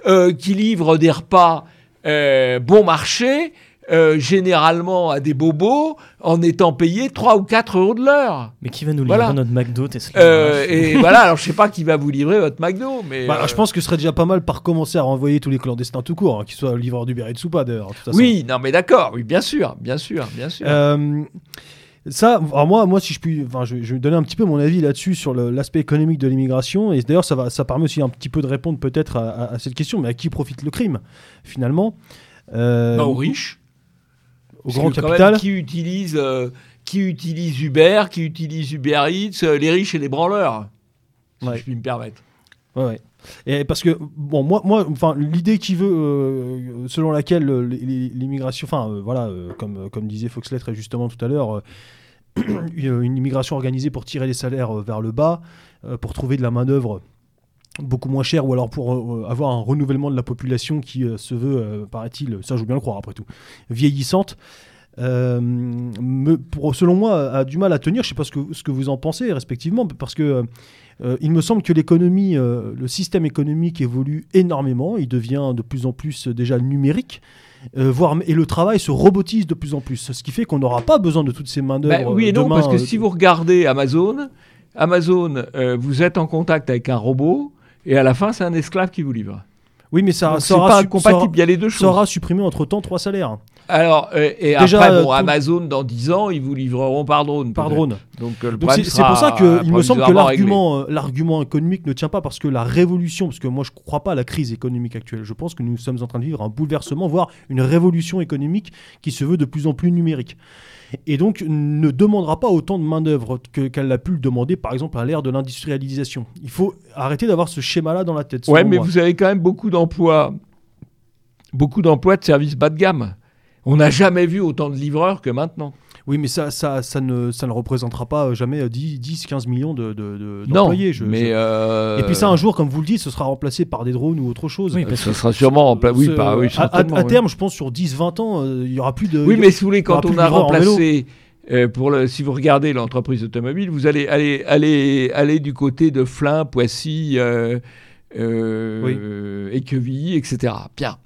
euh, qui livrent des repas euh, bon marché euh, généralement à des bobos en étant payés 3 ou 4 euros de l'heure. Mais qui va nous livrer notre McDo Tesla? Euh, Et voilà, alors je sais pas qui va vous livrer votre McDo, mais... Bah, Je pense que ce serait déjà pas mal par commencer à renvoyer tous les clandestins tout court, hein, qu'ils soient livreurs d'Uber Eats ou pas d'ailleurs. Oui, non mais d'accord, oui, bien sûr, bien sûr, bien sûr. Euh, ça, alors moi, moi, si je puis, enfin, je, je, vais donner un petit peu mon avis là-dessus sur l'aspect économique de l'immigration. Et d'ailleurs, ça va, ça permet aussi un petit peu de répondre peut-être à, cette question. Mais à qui profite le crime finalement? Bah, Aux riches au grand capital. qui utilise, euh, qui utilise Uber, qui utilise Uber Eats, euh, les riches et les branleurs, si je puis me permettre. Ouais, ouais. Et parce que bon, moi, moi, enfin, l'idée qui veut, euh, selon laquelle l'immigration, enfin, voilà, comme comme disait Foxley très justement tout à l'heure, une immigration organisée pour tirer les salaires vers le bas, pour trouver de la main d'œuvre beaucoup moins chère, ou alors pour avoir un renouvellement de la population qui se veut, paraît-il, ça je veux bien le croire après tout, vieillissante. me, pour, selon moi, a du mal à tenir. Je ne sais pas ce que, ce que vous en pensez respectivement, parce que euh, il me semble que l'économie, euh, le système économique évolue énormément. Il devient de plus en plus euh, déjà numérique. voire, et le travail se robotise de plus en plus, ce qui fait qu'on n'aura pas besoin de toutes ces mains d'œuvre. Bah oui et non, parce que si vous regardez Amazon, Amazon, vous êtes en contact avec un robot, et à la fin, c'est un esclave qui vous livre. Oui, mais ça, sera compatible. Il y a les deux choses. Ça aura supprimé entre temps trois salaires. Alors, euh, et Déjà, après, bon, Amazon, dans 10 ans, ils vous livreront par drone. Par drone. Donc, euh, c'est pour ça qu'il me semble que l'argument, euh, l'argument économique ne tient pas parce que la révolution, parce que moi je ne crois pas à la crise économique actuelle, je pense que nous sommes en train de vivre un bouleversement, voire une révolution économique qui se veut de plus en plus numérique et donc ne demandera pas autant de main-d'œuvre qu'elle a pu le demander, par exemple, à l'ère de l'industrialisation. Il faut arrêter d'avoir ce schéma-là dans la tête. Ouais, mais vous avez quand même beaucoup d'emplois, beaucoup d'emplois de services bas de gamme. On n'a jamais vu autant de livreurs que maintenant. Oui, mais ça, ça, ça, ne, ça ne représentera pas jamais 10, 10 15 millions d'employés. De, de, mais Et puis ça, un jour, comme vous le dites, ce sera remplacé par des drones ou autre chose. Oui, parce que ça sera sûrement remplacé. Oui, oui, à, terme, je pense, sur 10, 20 ans, euh, il n'y aura plus de. Oui, mais si vous voulez, quand on a remplacé. Euh, pour le, si vous regardez l'entreprise automobile, vous allez aller, aller, aller du côté de Flins, Poissy, euh, euh, Équevilly, etc. Bien.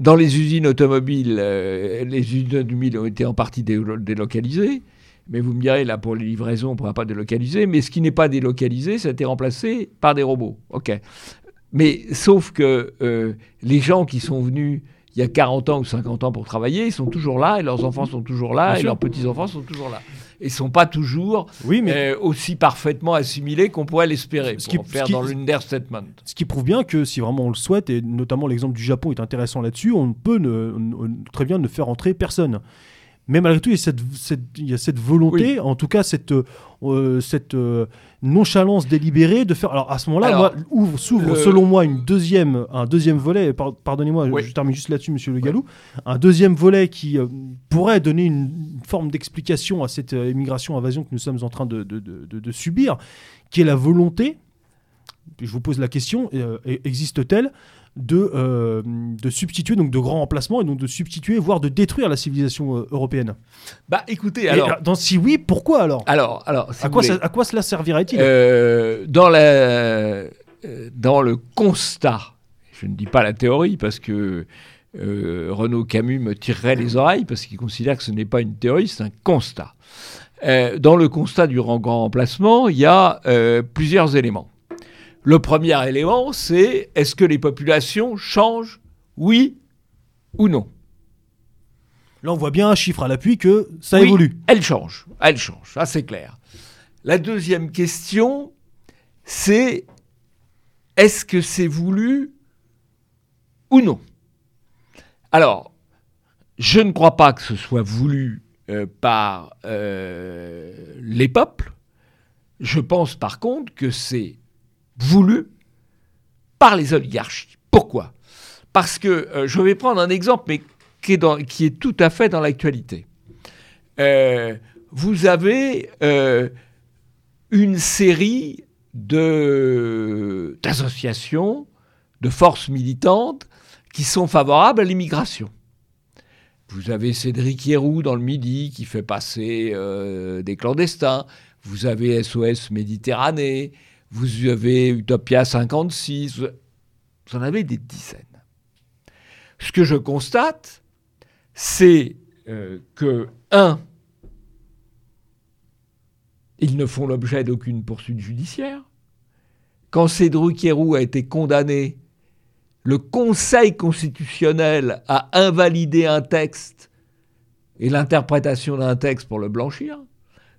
Dans les usines automobiles, euh, les usines automobiles ont été en partie délocalisées. mais vous me direz, là, pour les livraisons, on ne pourra pas délocaliser. Mais ce qui n'est pas délocalisé, ça a été remplacé par des robots. OK. Mais sauf que euh, les gens qui sont venus il y a 40 ans ou 50 ans pour travailler, ils sont toujours là, et leurs enfants sont toujours là, Bien et sûr. leurs petits-enfants sont toujours là. Et ils ne sont pas toujours Oui, mais euh, aussi parfaitement assimilés qu'on pourrait l'espérer, Ce pour qui- en faire ce qui- dans l'understatement. ce qui prouve bien que si vraiment on le souhaite, et notamment l'exemple du Japon est intéressant là-dessus, on peut ne- ne- très bien ne faire entrer personne. Mais malgré tout, il y a cette, cette- il y a cette volonté, en tout cas cette, euh, cette euh, nonchalance délibérée de faire. Alors à ce moment-là, ouvre- s'ouvre le- selon moi une deuxième, un deuxième volet. par- Pardonnez-moi, Oui. je termine juste là-dessus, Monsieur Le Gallou. Un deuxième volet qui euh, pourrait donner une, une forme d'explication à cette euh, immigration invasion que nous sommes en train de, de- de- de- de subir, qui est la volonté. Je vous pose la question euh, existe-t-elle de, euh, de substituer donc de grands emplacements et donc de substituer voire de détruire la civilisation euh, européenne Bah écoutez, alors, dans, si oui, pourquoi alors? Alors, alors si à quoi, voulez, ça- à quoi cela servirait-il? Euh, dans, la, dans le constat, je ne dis pas la théorie parce que Renaud Camus me tirerait les oreilles parce qu'il considère que ce n'est pas une théorie, c'est un constat. Dans le constat du grand grand emplacement, il y a plusieurs éléments. Le premier élément, c'est est-ce que les populations changent, oui ou non? Là, on voit bien un chiffre à l'appui que ça Oui, évolue. Elle change, elle change, ça c'est clair. La deuxième question, c'est est-ce que c'est voulu ou non? Alors, je ne crois pas que ce soit voulu euh, par euh, les peuples. Je pense par contre que c'est voulu par les oligarchies. Pourquoi? Parce que euh, je vais prendre un exemple, mais qui est, tout à fait dans l'actualité. Euh, vous avez euh, une série d'associations, de forces militantes qui sont favorables à l'immigration. Vous avez Cédric Héroux dans le Midi qui fait passer des clandestins. Vous avez SOS Méditerranée. Vous avez Utopia 56. Vous en avez des dizaines. Ce que je constate, c'est euh, que, un, ils ne font l'objet d'aucune poursuite judiciaire. Quand Cédric Héroux a été condamné, le Conseil constitutionnel a invalidé un texte et l'interprétation d'un texte pour le blanchir.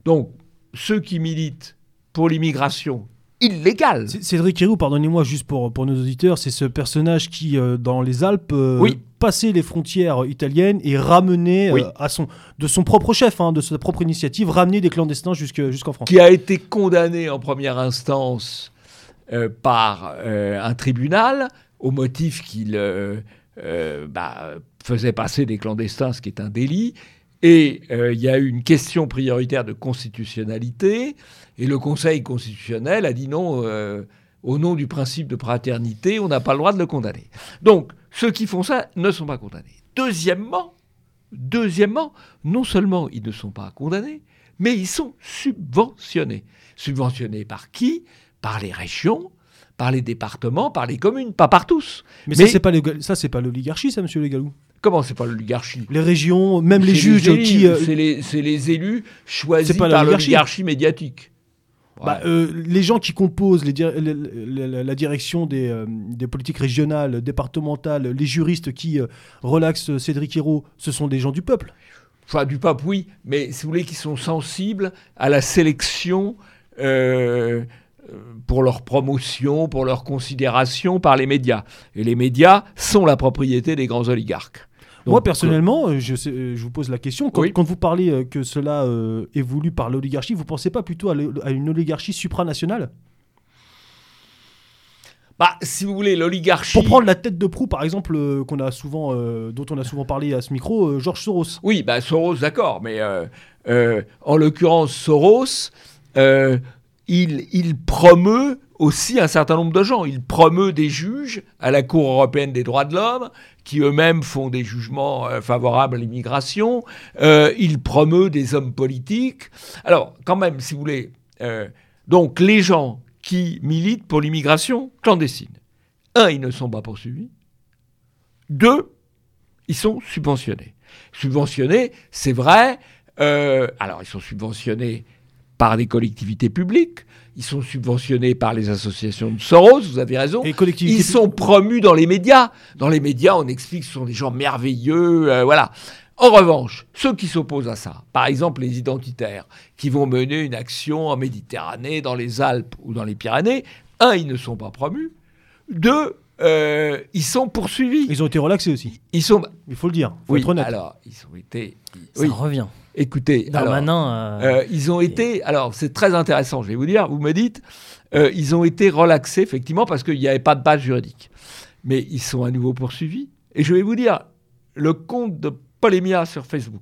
Donc, ceux qui militent pour l'immigration illégale, C- Cédric Héroux, pardonnez-moi juste pour, pour nos auditeurs, c'est ce personnage qui, euh, dans les Alpes, euh, Oui. passait les frontières italiennes et ramenait, Oui. euh, à son, de son propre chef, hein, de sa propre initiative, ramenait des clandestins jusque- jusqu'en France. qui a été condamné en première instance par un tribunal au motif qu'il bah, faisait passer des clandestins, ce qui est un délit. Et euh, il y a eu une question prioritaire de constitutionnalité, et le Conseil constitutionnel a dit non, euh, au nom du principe de fraternité, on n'a pas le droit de le condamner. Donc, ceux qui font ça ne sont pas condamnés. Deuxièmement, deuxièmement, non seulement ils ne sont pas condamnés, mais ils sont subventionnés. Subventionnés par qui? Par les régions, par les départements, par les communes, pas par tous. Mais, Mais- ça, c'est pas ça, c'est pas l'oligarchie, ça, monsieur Le Gallou Comment c'est pas l'oligarchie? Les régions, même les juges élus, qui. euh, C'est les, élus choisis C'est pas par l'oligarchie. médiatique. bah, euh, les gens qui composent les dir- la, la- la- la direction des, euh, des politiques régionales, départementales, les juristes qui relaxent Cédric Hérault, ce sont des gens du peuple. Enfin, du pape, oui, mais si vous voulez, qui sont sensibles à la sélection euh, pour leur promotion, pour leur considération par les médias. Et les médias sont la propriété des grands oligarques. Moi, personnellement, euh, je, sais- euh, je vous pose la question. Quand, Oui. quand vous parlez euh, que cela euh, est voulu par l'oligarchie, vous pensez pas plutôt à, une oligarchie supranationale? Bah, si vous voulez, l'oligarchie. Pour prendre la tête de proue, par exemple, euh, qu'on a souvent, euh, dont on a souvent parlé à ce micro, euh, Georges Soros. Oui, bah, Soros, d'accord, mais en l'occurrence, Soros, il, promeut aussi un certain nombre de gens. Il promeut des juges à la Cour européenne des droits de l'homme, qui eux-mêmes font des jugements euh, favorables à l'immigration. Euh, il promeut des hommes politiques. Alors, quand même, si vous voulez, euh, donc les gens qui militent pour l'immigration clandestine, un, ils ne sont pas poursuivis. Deux, ils sont subventionnés. Subventionnés, c'est vrai, alors, ils sont subventionnés par des collectivités publiques, ils sont subventionnés par les associations de Soros, vous avez raison. Et collectivités Ils sont promus dans les médias. Dans les médias, on explique que ce sont des gens merveilleux, euh, voilà. En revanche, ceux qui s'opposent à ça, par exemple les identitaires, qui vont mener une action en Méditerranée, dans les Alpes ou dans les Pyrénées, un, ils ne sont pas promus. Deux, euh, ils sont poursuivis. Ils ont été relaxés aussi. Ils sont. Il faut le dire. Faut Oui, être honnête. alors, ils ont été. Ça Oui, revient. Écoutez. alors, Darmanin. euh, euh, ils ont été. Alors, c'est très intéressant, je vais vous dire. Vous me dites, euh, ils ont été relaxés, effectivement, parce qu'il n'y avait pas de base juridique. Mais ils sont à nouveau poursuivis. Et je vais vous dire, le compte de Polémia sur Facebook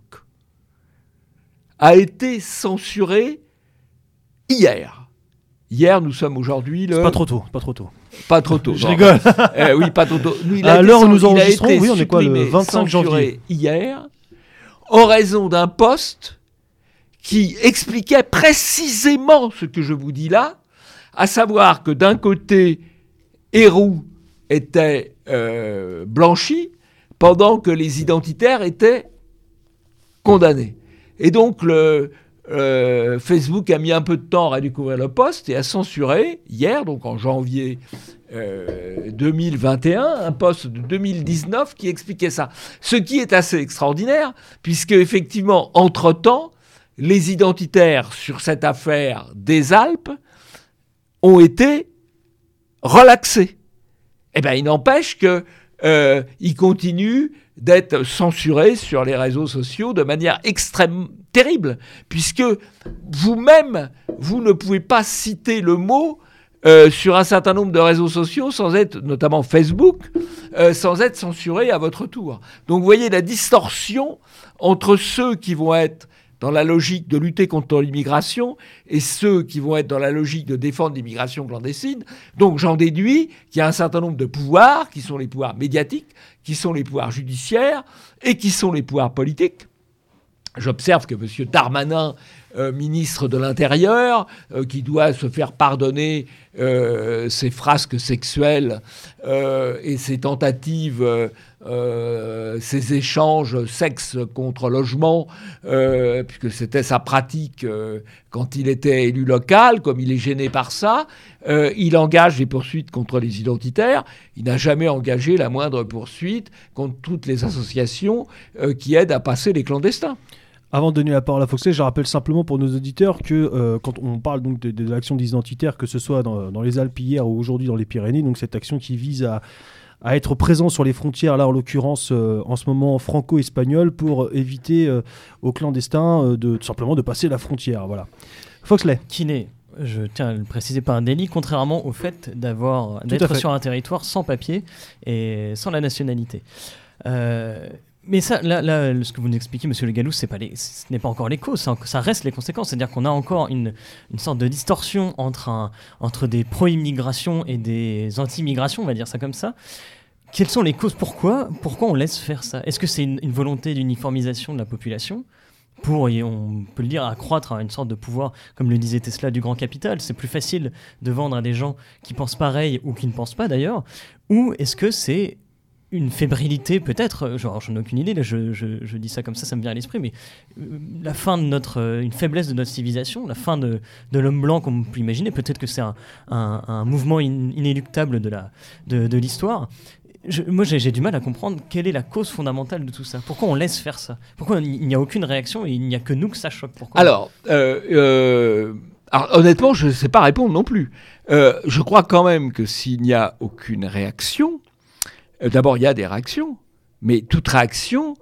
a été censuré hier. Hier, nous sommes aujourd'hui le. C'est pas trop tôt. Pas trop tôt. Pas trop tôt. Je non. rigole. Euh, oui, pas trop tôt. Nous, il À a l'heure où nous enregistrons, oui, on est quoi, le supprimé, 25 censuré janvier. Hier, en raison d'un poste qui expliquait précisément ce que je vous dis là, à savoir que d'un côté, Héroux était euh, blanchi, pendant que les identitaires étaient condamnés. Et donc, le, euh, Facebook a mis un peu de temps à découvrir le poste et a censuré hier, donc en janvier euh, 2021, un poste de 2019 qui expliquait ça. Ce qui est assez extraordinaire, puisque effectivement, entre-temps, les identitaires sur cette affaire des Alpes ont été relaxés. Eh bien, il n'empêche que euh, continuent d'être censurés sur les réseaux sociaux de manière extrêmement terrible, puisque vous-même, vous ne pouvez pas citer le mot euh, sur un certain nombre de réseaux sociaux sans être, notamment Facebook, euh, sans être censuré à votre tour. Donc vous voyez la distorsion entre ceux qui vont être dans la logique de lutter contre l'immigration et ceux qui vont être dans la logique de défendre l'immigration clandestine. Donc j'en déduis qu'il y a un certain nombre de pouvoirs qui sont les pouvoirs médiatiques, qui sont les pouvoirs judiciaires et qui sont les pouvoirs politiques. J'observe que M. Darmanin, euh, ministre de l'Intérieur, euh, qui doit se faire pardonner euh, ses frasques sexuelles et ses tentatives, euh, ses échanges sexe contre logement, euh, puisque c'était sa pratique euh, quand il était élu local, comme il est gêné par ça, euh, il engage des poursuites contre les identitaires. Il n'a jamais engagé la moindre poursuite contre toutes les associations qui aident à passer les clandestins. Avant de donner la parole à Foxley, je rappelle simplement pour nos auditeurs que quand on parle donc de, de l'action des que ce soit dans, dans les Alpes hier ou aujourd'hui dans les Pyrénées, donc cette action qui vise à, à être présent sur les frontières, là en l'occurrence euh, en ce moment franco-espagnole, pour éviter euh, aux clandestins euh, de tout simplement de passer la frontière. Voilà. Foxley. qui n'est, je tiens à le préciser, pas un délit, contrairement au fait d'avoir d'être sur un territoire sans papier et sans la nationalité. Euh, mais ça, là, là, ce que vous nous expliquez, Monsieur Le Gallou, c'est pas les, ce n'est pas encore les causes, ça, ça reste les conséquences. C'est-à-dire qu'on a encore une, une sorte de distorsion entre, un, entre des pro-immigration et des anti-immigration, on va dire ça comme ça. Quelles sont les causes? Pourquoi Pourquoi on laisse faire ça? Est-ce que c'est une, volonté d'uniformisation de la population? Pour, on peut le dire, accroître une sorte de pouvoir, comme le disait Tesla, du grand capital. C'est plus facile de vendre à des gens qui pensent pareil ou qui ne pensent pas d'ailleurs. Ou est-ce que c'est une fébrilité peut-être, genre j'en ai aucune idée, je, dis ça comme ça, ça me vient à l'esprit, mais euh, la fin de notre, euh, une faiblesse de notre civilisation, la fin de, l'homme blanc qu'on peut imaginer, peut-être que c'est un, mouvement in- inéluctable de l'histoire. Moi j'ai du mal à comprendre quelle est la cause fondamentale de tout ça. Pourquoi on laisse faire ça? Pourquoi il n'y a aucune réaction et il n'y a que nous que ça choque? Euh, euh, alors, honnêtement, je ne sais pas répondre non plus. Euh, je crois quand même que s'il n'y a aucune réaction, d'abord il y a des réactions, mais toute réaction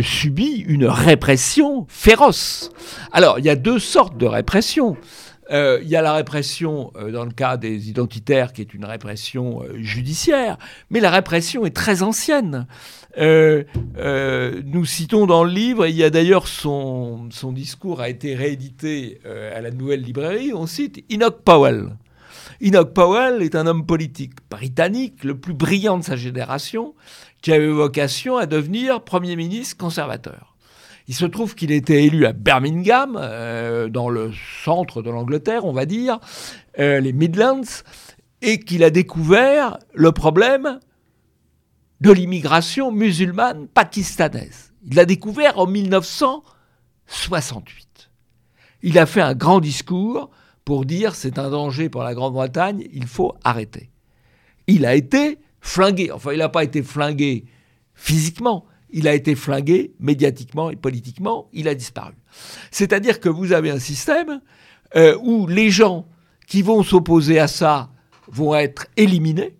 subit une répression féroce. Alors, il y a deux sortes de répression. Euh, Il y a la répression euh, dans le cas des identitaires, qui est une répression euh, judiciaire, mais la répression est très ancienne. Euh, euh, nous citons dans le livre, et il y a d'ailleurs son, discours a été réédité euh, à la Nouvelle Librairie, on cite Enoch Powell. Enoch Powell est un homme politique britannique, le plus brillant de sa génération, qui avait vocation à devenir Premier ministre conservateur. Il se trouve qu'il était élu à Birmingham, euh, dans le centre de l'Angleterre, on va dire, euh, les Midlands, et qu'il a découvert le problème de l'immigration musulmane pakistanaise. Il l'a découvert en 68. Il a fait un grand discours pour dire c'est un danger pour la Grande-Bretagne, il faut arrêter. Il a été flingué. Enfin, il n'a pas été flingué physiquement, il a été flingué médiatiquement et politiquement, il a disparu. C'est-à-dire que vous avez un système euh, où les gens qui vont s'opposer à ça vont être éliminés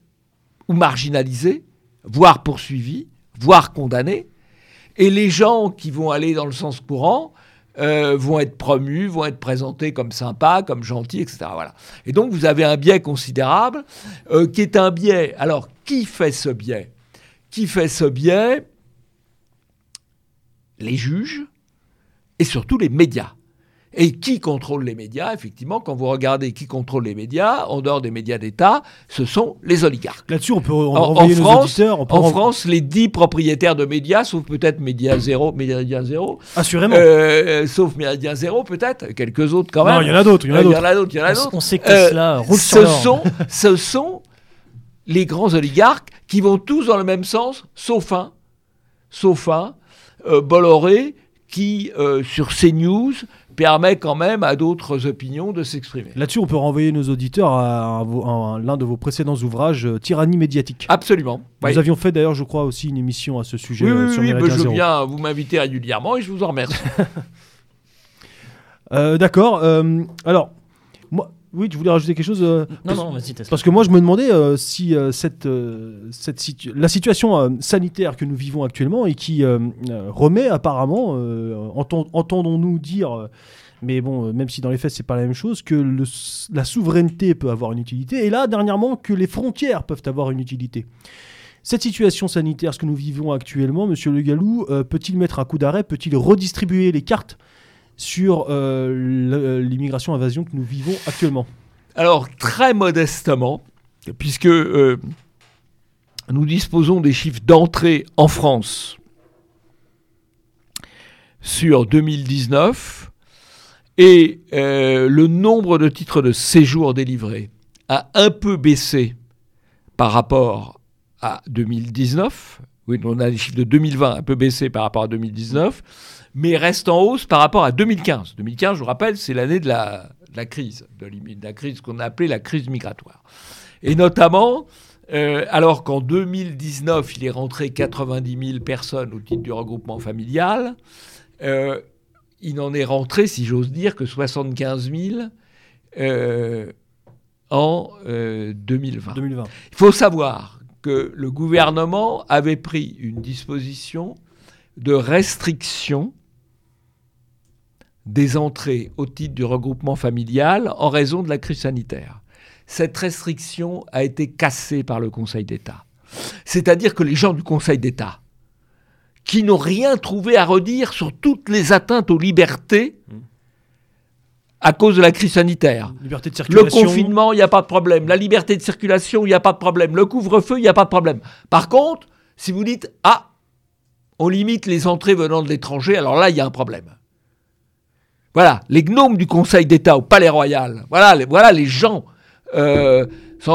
ou marginalisés, voire poursuivis, voire condamnés, et les gens qui vont aller dans le sens courant euh, vont être promus, vont être présentés comme sympas, comme gentils, etc. Voilà. Et donc vous avez un biais considérable, euh, qui est un biais. Alors, qui fait ce biais? Qui fait ce biais? Les juges et surtout les médias. Et qui contrôle les médias? Effectivement, quand vous regardez qui contrôle les médias, en dehors des médias d'État, ce sont les oligarques. Là-dessus, on peut en, France, en France, les dix propriétaires de médias, sauf peut-être Média Zéro, Média Zéro. Assurément. Euh, sauf Média Zéro, peut-être. Quelques autres quand même. Non, il y en a d'autres. Il y en a d'autres. Il y en a d'autres. On sait que cela roule ce sont, ce sont les grands oligarques qui vont tous dans le même sens, sauf un, sauf un, euh, Bolloré, qui, euh, sur CNews, permet quand même à d'autres opinions de s'exprimer. Là-dessus, on peut renvoyer nos auditeurs à, l'un de vos précédents ouvrages, euh, Tyrannie médiatique. Absolument. Nous avions fait d'ailleurs, je crois, aussi une émission à ce sujet. Oui, euh, oui, sur oui, je viens, vous m'invitez régulièrement et je vous en remercie. Euh, d'accord. alors, oui, tu voulais rajouter quelque chose Non, non, vas-y, Parce que moi, je me demandais si cette, cette la situation sanitaire que nous vivons actuellement et qui remet apparemment, entendons-nous dire mais bon, euh, même si dans les faits c'est pas la même chose, que la souveraineté peut avoir une utilité, et là dernièrement que les frontières peuvent avoir une utilité. Cette situation sanitaire, ce que nous vivons actuellement, Monsieur Le Gallou, euh, peut-il mettre un coup d'arrêt, peut-il redistribuer les cartes sur euh, l'immigration invasion que nous vivons actuellement Alors très modestement, puisque nous disposons des chiffres d'entrée en France sur 2019 et euh, le nombre de titres de séjour délivrés a un peu baissé par rapport à 2019. Oui, on a les chiffres de 2020 un peu baissé par rapport à 2019, mais reste en hausse par rapport à 2015. 2015, je vous rappelle, c'est l'année de la, crise, de la crise qu'on a appelée la crise migratoire. Et notamment, euh, alors qu'en 2019, il est rentré 90 000 personnes au titre du regroupement familial, euh, il n'en est rentré, si j'ose dire, que 75 000 euh, en 2020. Euh, il faut savoir que le gouvernement avait pris une disposition de restriction des entrées au titre du regroupement familial en raison de la crise sanitaire. Cette restriction a été cassée par le Conseil d'État. C'est-à-dire que les gens du Conseil d'État, qui n'ont rien trouvé à redire sur toutes les atteintes aux libertés à cause de la crise sanitaire. Liberté de circulation. Le confinement, il n'y a pas de problème. La liberté de circulation, il n'y a pas de problème. Le couvre-feu, il n'y a pas de problème. Par contre, si vous dites, ah, on limite les entrées venant de l'étranger, alors là, il y a un problème. Voilà, les gnomes du Conseil d'État au Palais Royal, voilà, les, voilà les gens. Euh,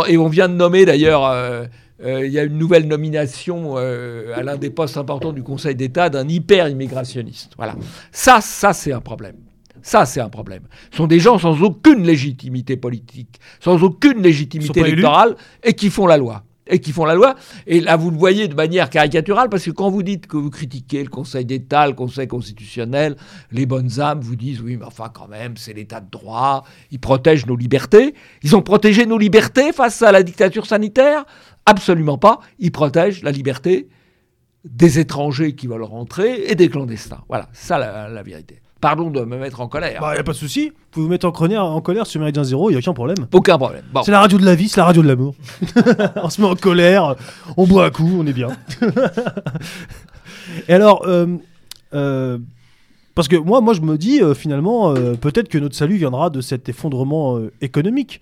et on vient de nommer d'ailleurs... Euh, euh, il y a une nouvelle nomination à l'un des postes importants du Conseil d'État d'un hyper-immigrationniste. Voilà. Ça, ça, c'est un problème. Ça, c'est un problème. Ce sont des gens sans aucune légitimité politique, sans aucune légitimité électorale, et qui font la loi et qui font la loi. Et là, vous le voyez de manière caricaturale, parce que quand vous dites que vous critiquez le Conseil d'État, le Conseil constitutionnel, les bonnes âmes vous disent oui, mais enfin quand même, c'est l'État de droit, ils protègent nos libertés. Ils ont protégé nos libertés face à la dictature sanitaire? Absolument pas. Ils protègent la liberté des étrangers qui veulent rentrer et des clandestins. Voilà, ça la vérité. Pardon de me mettre en colère. Bah, y a pas de souci. Vous pouvez vous mettre en colère, en colère sur Méridien Zéro, il y a aucun problème. Aucun problème. C'est la radio de la vie, c'est la radio de l'amour. on se met en colère, on boit un coup, on est bien. Et alors, euh, euh, parce que moi, moi, je me dis euh, finalement, peut-être que notre salut viendra de cet effondrement économique.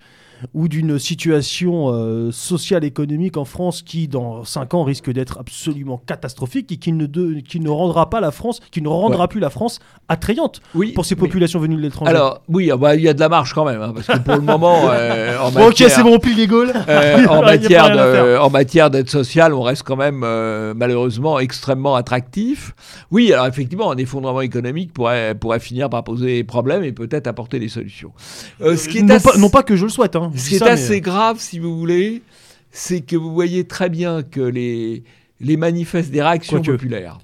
Ou d'une situation euh, sociale économique en France qui dans 5 ans risque d'être absolument catastrophique et qui ne, de- qui ne rendra pas la France, qui ne rendra plus la France attrayante Oui, pour ces mais- populations venues de l'étranger. Alors, oui, ah bah, il y a de la marge quand même, hein, parce que pour le moment, euh, en ok, c'est bon, on plie les Gaules. Euh, en, matière de- en matière d'aide sociale, on reste quand même euh, malheureusement extrêmement attractif. Oui, alors effectivement, un effondrement économique pourrait, pourrait finir par poser des problèmes et peut-être apporter des solutions. Ce qui est non, assez, pas, non pas que je le souhaite. Hein. Je ce qui est ça, assez euh, grave, si vous voulez, c'est que vous voyez très bien que les, les manifestes des réactions Quoique. populaires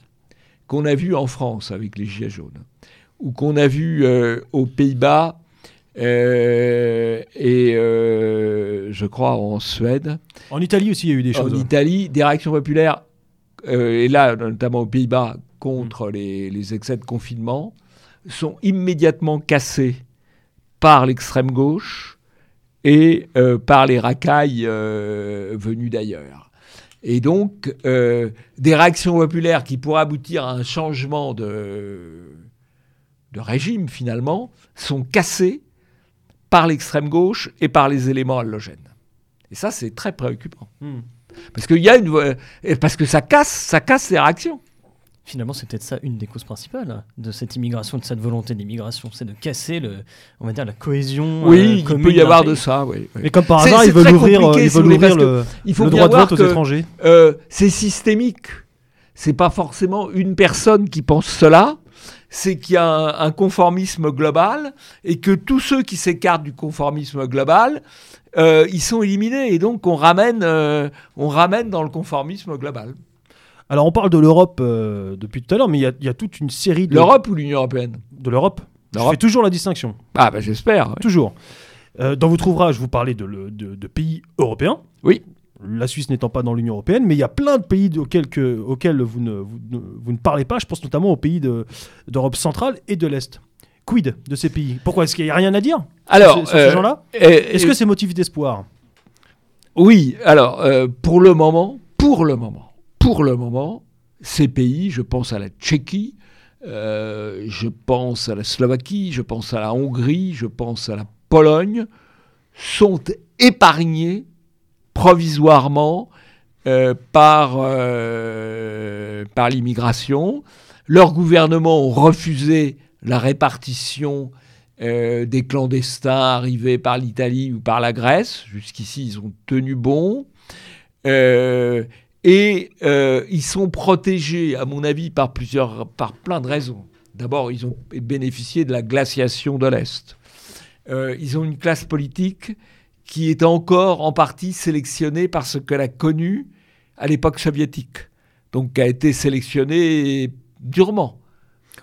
qu'on a vues en France avec les Gilets jaunes, ou qu'on a vues euh, aux Pays-Bas euh, et euh, je crois en Suède, En Italie aussi, il y a eu des en choses. Italie, des réactions populaires, et là notamment aux Pays-Bas, contre les, les excès de confinement, sont immédiatement cassées par l'extrême gauche et euh, par les racailles euh, venues d'ailleurs. Et donc, euh, des réactions populaires qui pourraient aboutir à un changement de, de régime, finalement, sont cassées par l'extrême gauche et par les éléments allogènes. Et ça, c'est très préoccupant. Hmm. Parce qu'il y a une, et parce que ça casse, ça casse les réactions. Finalement, c'est peut-être ça une des causes principales de cette immigration, de cette volonté d'immigration, c'est de casser le, on va dire la cohésion. euh, Oui, il peut y avoir pays. de ça. Oui, oui. Mais comme par hasard, c'est ils veulent ouvrir, euh, ils veulent ouvrir le, Il faut le bien droit de vote aux étrangers. euh, c'est systémique. C'est pas forcément une personne qui pense cela. C'est qu'il y a un, un conformisme global et que tous ceux qui s'écartent du conformisme global, euh, ils sont éliminés et donc on ramène, euh, on ramène dans le conformisme global. Alors, on parle de l'Europe euh, depuis tout à l'heure, mais il y a- il y, a toute une série de. L'Europe ou l'Union européenne De l'Europe. Je fais toujours la distinction. Ah bah j'espère. Toujours. Euh, dans votre ouvrage, vous parlez de, le- de- de pays européens. Oui. La Suisse n'étant pas dans l'Union européenne, mais il y a plein de pays auxquels, que- auxquels vous, ne, vous, ne, vous ne parlez pas. Je pense notamment aux pays de- d'Europe centrale et de l'Est. Quid de ces pays? Pourquoi? Est-ce qu'il n'y a rien à dire Alors, sur, sur euh, ces gens-là Est-ce que c'est motif d'espoir? Oui, alors pour le moment, pour le moment, pour le moment, ces pays, je pense à la Tchéquie, euh, je pense à la Slovaquie, je pense à la Hongrie, je pense à la Pologne, sont épargnés provisoirement euh, par, euh, par l'immigration. Leurs gouvernements ont refusé la répartition des clandestins arrivés par l'Italie ou par la Grèce. Jusqu'ici, ils ont tenu bon. Et euh, ils sont protégés, à mon avis, par, plusieurs, par plein de raisons. D'abord, ils ont bénéficié de la glaciation de l'Est. Euh, ils ont une classe politique qui est encore en partie sélectionnée par ce qu'elle a connu à l'époque soviétique. Donc, qui a été sélectionnée durement.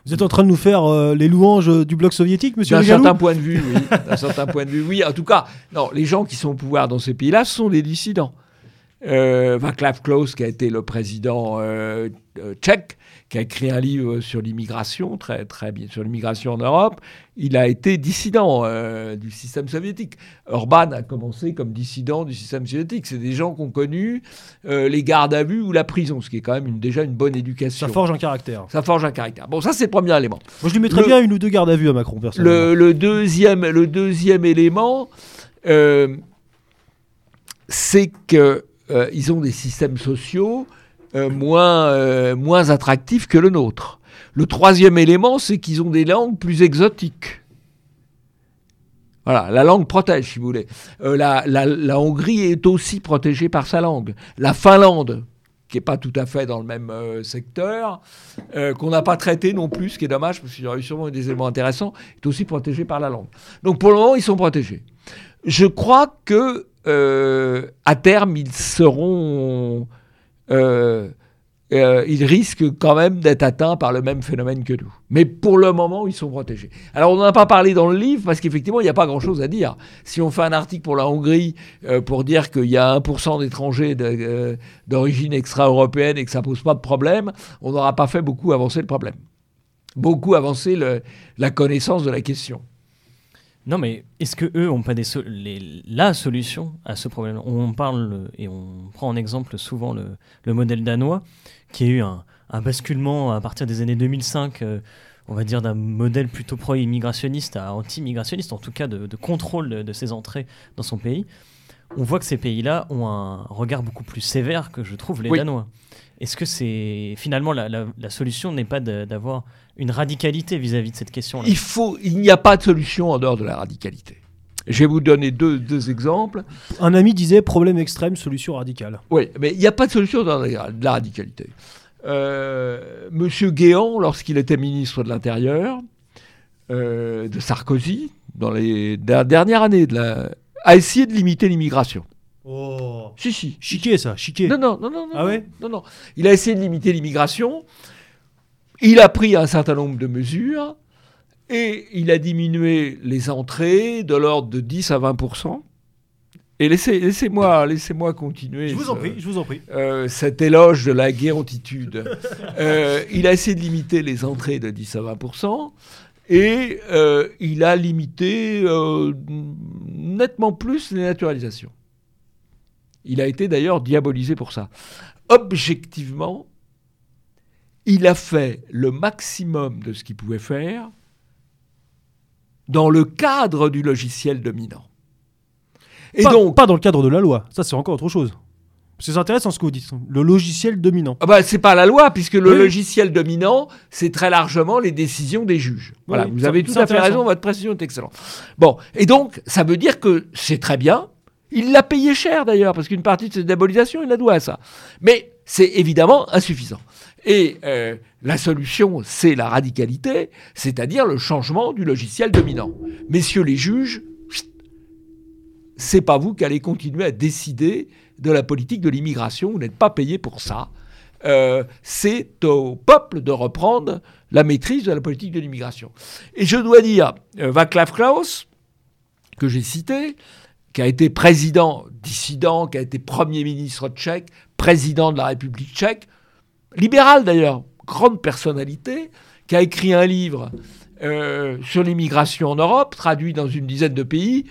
Vous êtes en train de nous faire euh, les louanges du bloc soviétique, monsieur D'un certain point de vue, oui. D'un certain point de vue, oui. En tout cas, non, les gens qui sont au pouvoir dans ces pays-là, sont des dissidents. Euh, Václav Klaus, qui a été le président euh, euh, tchèque, qui a écrit un livre sur l'immigration, très, très bien, sur l'immigration en Europe, il a été dissident euh, du système soviétique. Orban a commencé comme dissident du système soviétique. C'est des gens qui ont connu euh, les gardes à vue ou la prison, ce qui est quand même une- déjà une bonne éducation. Ça forge un caractère. Ça forge un caractère. Bon, ça, c'est le premier élément. Moi, je lui mettrais Le- bien une ou deux gardes à vue à Macron, personnellement. Le, le deuxième, le deuxième élément, euh, c'est que euh, ils ont des systèmes sociaux euh, moins, euh, moins attractifs que le nôtre. Le troisième élément, c'est qu'ils ont des langues plus exotiques. Voilà, la langue protège, si vous voulez. La, la- la Hongrie est aussi protégée par sa langue. La Finlande, qui n'est pas tout à fait dans le même secteur, qu'on n'a pas traité non plus, ce qui est dommage, parce qu'il y aurait eu sûrement des éléments intéressants, est aussi protégée par la langue. Donc pour le moment, ils sont protégés. Je crois que euh, à terme, ils seront, euh, euh, risquent quand même d'être atteints par le même phénomène que nous. Mais pour le moment, ils sont protégés. Alors on n'en a pas parlé dans le livre parce qu'effectivement, il n'y a pas grand-chose à dire. Si on fait un article pour la Hongrie pour dire qu'il y a 1% d'étrangers d'origine extra-européenne et que ça pose pas de problème, on n'aura pas fait beaucoup avancer le problème. Beaucoup avancer la connaissance de la question. Non, mais est-ce que eux ont pas des so- les- la solution à ce problème On parle et on prend en exemple souvent le, le modèle danois, qui a eu un, un basculement à partir des années 2005. euh, on va dire, d'un modèle plutôt pro-immigrationniste à anti-immigrationniste, en tout cas de, contrôle de, de, ses entrées dans son pays, on voit que ces pays-là ont un regard beaucoup plus sévère que je trouve les Danois. Est-ce que c'est finalement la, solution n'est pas d'avoir une radicalité vis-à-vis de cette question-là Il faut, il n'y a pas de solution en dehors de la radicalité. Je vais vous donner deux, deux exemples. Un ami disait problème extrême, solution radicale. Oui, mais il n'y a pas de solution dans la, radicalité. Euh, Monsieur Guéant, lorsqu'il était ministre de l'Intérieur euh, de Sarkozy, dans les dernières années de la, a essayé de limiter l'immigration. Oh. Si, si. Chiqué, ça, chiqué. Non, non, non, non. Ah ouais? Non, non. Il a essayé de limiter l'immigration. Il a pris un certain nombre de mesures et il a diminué les entrées de l'ordre de 10 à 20% et laissez, laissez-moi, continuer. Je vous en prie, je vous en prie. Euh, cet éloge de la guérantitude. euh, il a essayé de limiter les entrées de 10 à 20% et euh, il a limité euh, nettement plus les naturalisations. Il a été d'ailleurs diabolisé pour ça. Objectivement, il a fait le maximum de ce qu'il pouvait faire dans le cadre du logiciel dominant. Et donc, pas dans le cadre de la loi, ça c'est encore autre chose. C'est intéressant ce que vous dites. Le logiciel dominant. Ah bah, c'est pas la loi, puisque le logiciel dominant, c'est très largement les décisions des juges. Voilà, vous avez tout à fait raison, votre précision est excellente. Bon, et donc, ça veut dire que c'est très bien. Il l'a payé cher d'ailleurs, parce qu'une partie de cette diabolisation, il la doit à ça. Mais c'est évidemment insuffisant. Et euh, la solution, c'est la radicalité, c'est-à-dire le changement du logiciel dominant. Messieurs les juges, c'est pas vous qui allez continuer à décider de la politique de l'immigration, vous n'êtes pas payé pour ça. Euh, c'est au peuple de reprendre la maîtrise de la politique de l'immigration. Et je dois dire, euh, Václav Klaus, que j'ai cité, qui a été président dissident, qui a été Premier ministre tchèque, président de la République tchèque, libéral d'ailleurs, grande personnalité, qui a écrit un livre euh, sur l'immigration en Europe, traduit dans une dizaine de pays,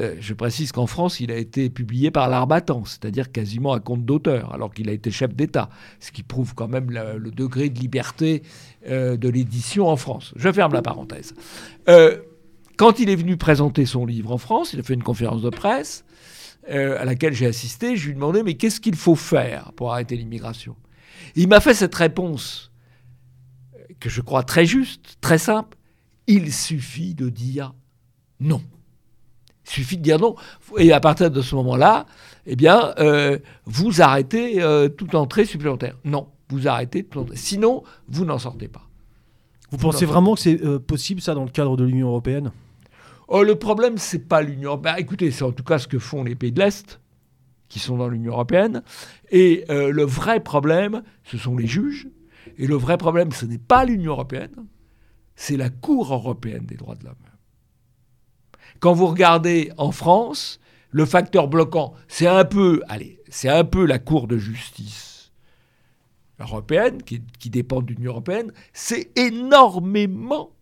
euh, je précise qu'en France, il a été publié par l'Armatan, c'est-à-dire quasiment à compte d'auteur, alors qu'il a été chef d'État, ce qui prouve quand même le, degré de liberté euh, de l'édition en France. Je ferme la parenthèse. Quand il est venu présenter son livre en France, il a fait une conférence de presse à laquelle j'ai assisté. Je lui ai demandé mais qu'est-ce qu'il faut faire pour arrêter l'immigration? Il m'a fait cette réponse que je crois très juste, très simple. Il suffit de dire non. Il suffit de dire non. Et à partir de ce moment-là, eh bien, euh, vous arrêtez euh, toute entrée supplémentaire. Non, vous arrêtez toute entrée. Sinon, vous n'en sortez pas. Vous, pensez vraiment que c'est euh, possible, ça, dans le cadre de l'Union européenne? Oh, Le problème, c'est pas l'Union européenne. Bah, écoutez, c'est en tout cas ce que font les pays de l'Est, qui sont dans l'Union européenne. Et le vrai problème, ce sont les juges. Et le vrai problème, ce n'est pas l'Union européenne, c'est la Cour européenne des droits de l'homme. Quand vous regardez en France, le facteur bloquant, c'est un peu, allez, c'est un peu la Cour de justice européenne, qui, dépend de l'Union européenne, c'est énormément,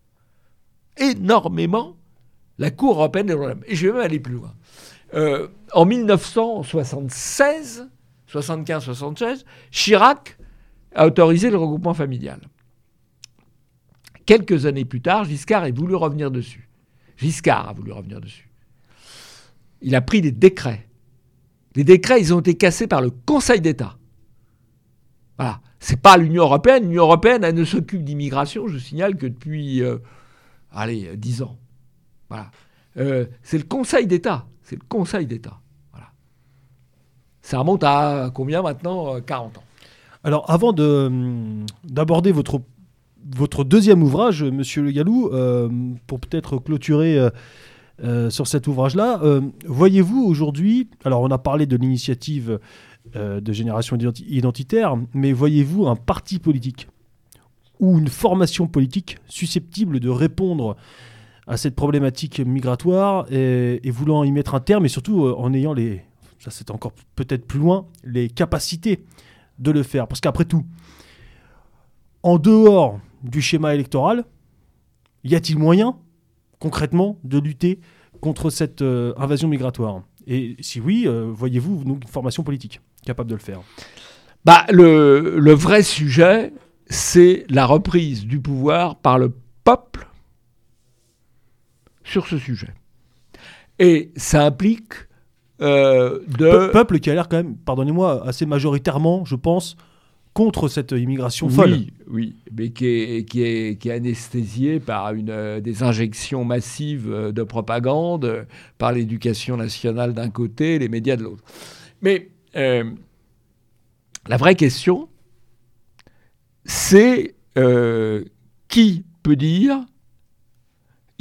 énormément la Cour européenne des droits de l'homme. Et je vais même aller plus loin. Euh, en 1976, 75-76, Chirac a autorisé le regroupement familial. Quelques années plus tard, Giscard est voulu revenir dessus. Giscard a voulu revenir dessus. Il a pris des décrets. Les décrets, ils ont été cassés par le Conseil d'État. Voilà. C'est pas l'Union européenne. L'Union européenne, elle ne s'occupe d'immigration, je signale, que depuis, euh, allez, dix ans. Voilà. Euh, c'est le Conseil d'État. C'est le Conseil d'État. Voilà. Ça remonte à combien maintenant 40 euh, ans? Alors, avant d'aborder votre votre deuxième ouvrage, Monsieur Le Gallou, euh, pour peut-être clôturer euh, euh, sur cet ouvrage-là, voyez-vous aujourd'hui, alors on a parlé de l'initiative de génération identitaire, mais voyez-vous un parti politique ou une formation politique susceptible de répondre à cette problématique migratoire et, voulant y mettre un terme, et surtout en ayant les, ça c'est encore peut-être plus loin, les capacités de le faire. Parce qu'après tout, en dehors du schéma électoral, y a-t-il moyen, concrètement, de lutter contre cette euh, invasion migratoire? Et si oui, euh, voyez-vous une formation politique capable de le faire? Bah, le, vrai sujet, c'est la reprise du pouvoir par le peuple sur ce sujet. Et ça implique euh, de... Peu- peuple qui a l'air quand même, pardonnez-moi, assez majoritairement, je pense, contre cette immigration folle. Oui, oui, mais qui est, qui est, qui est anesthésié par une, euh, des injections massives euh, de propagande, euh, par l'éducation nationale d'un côté, les médias de l'autre. Mais la vraie question, c'est qui peut dire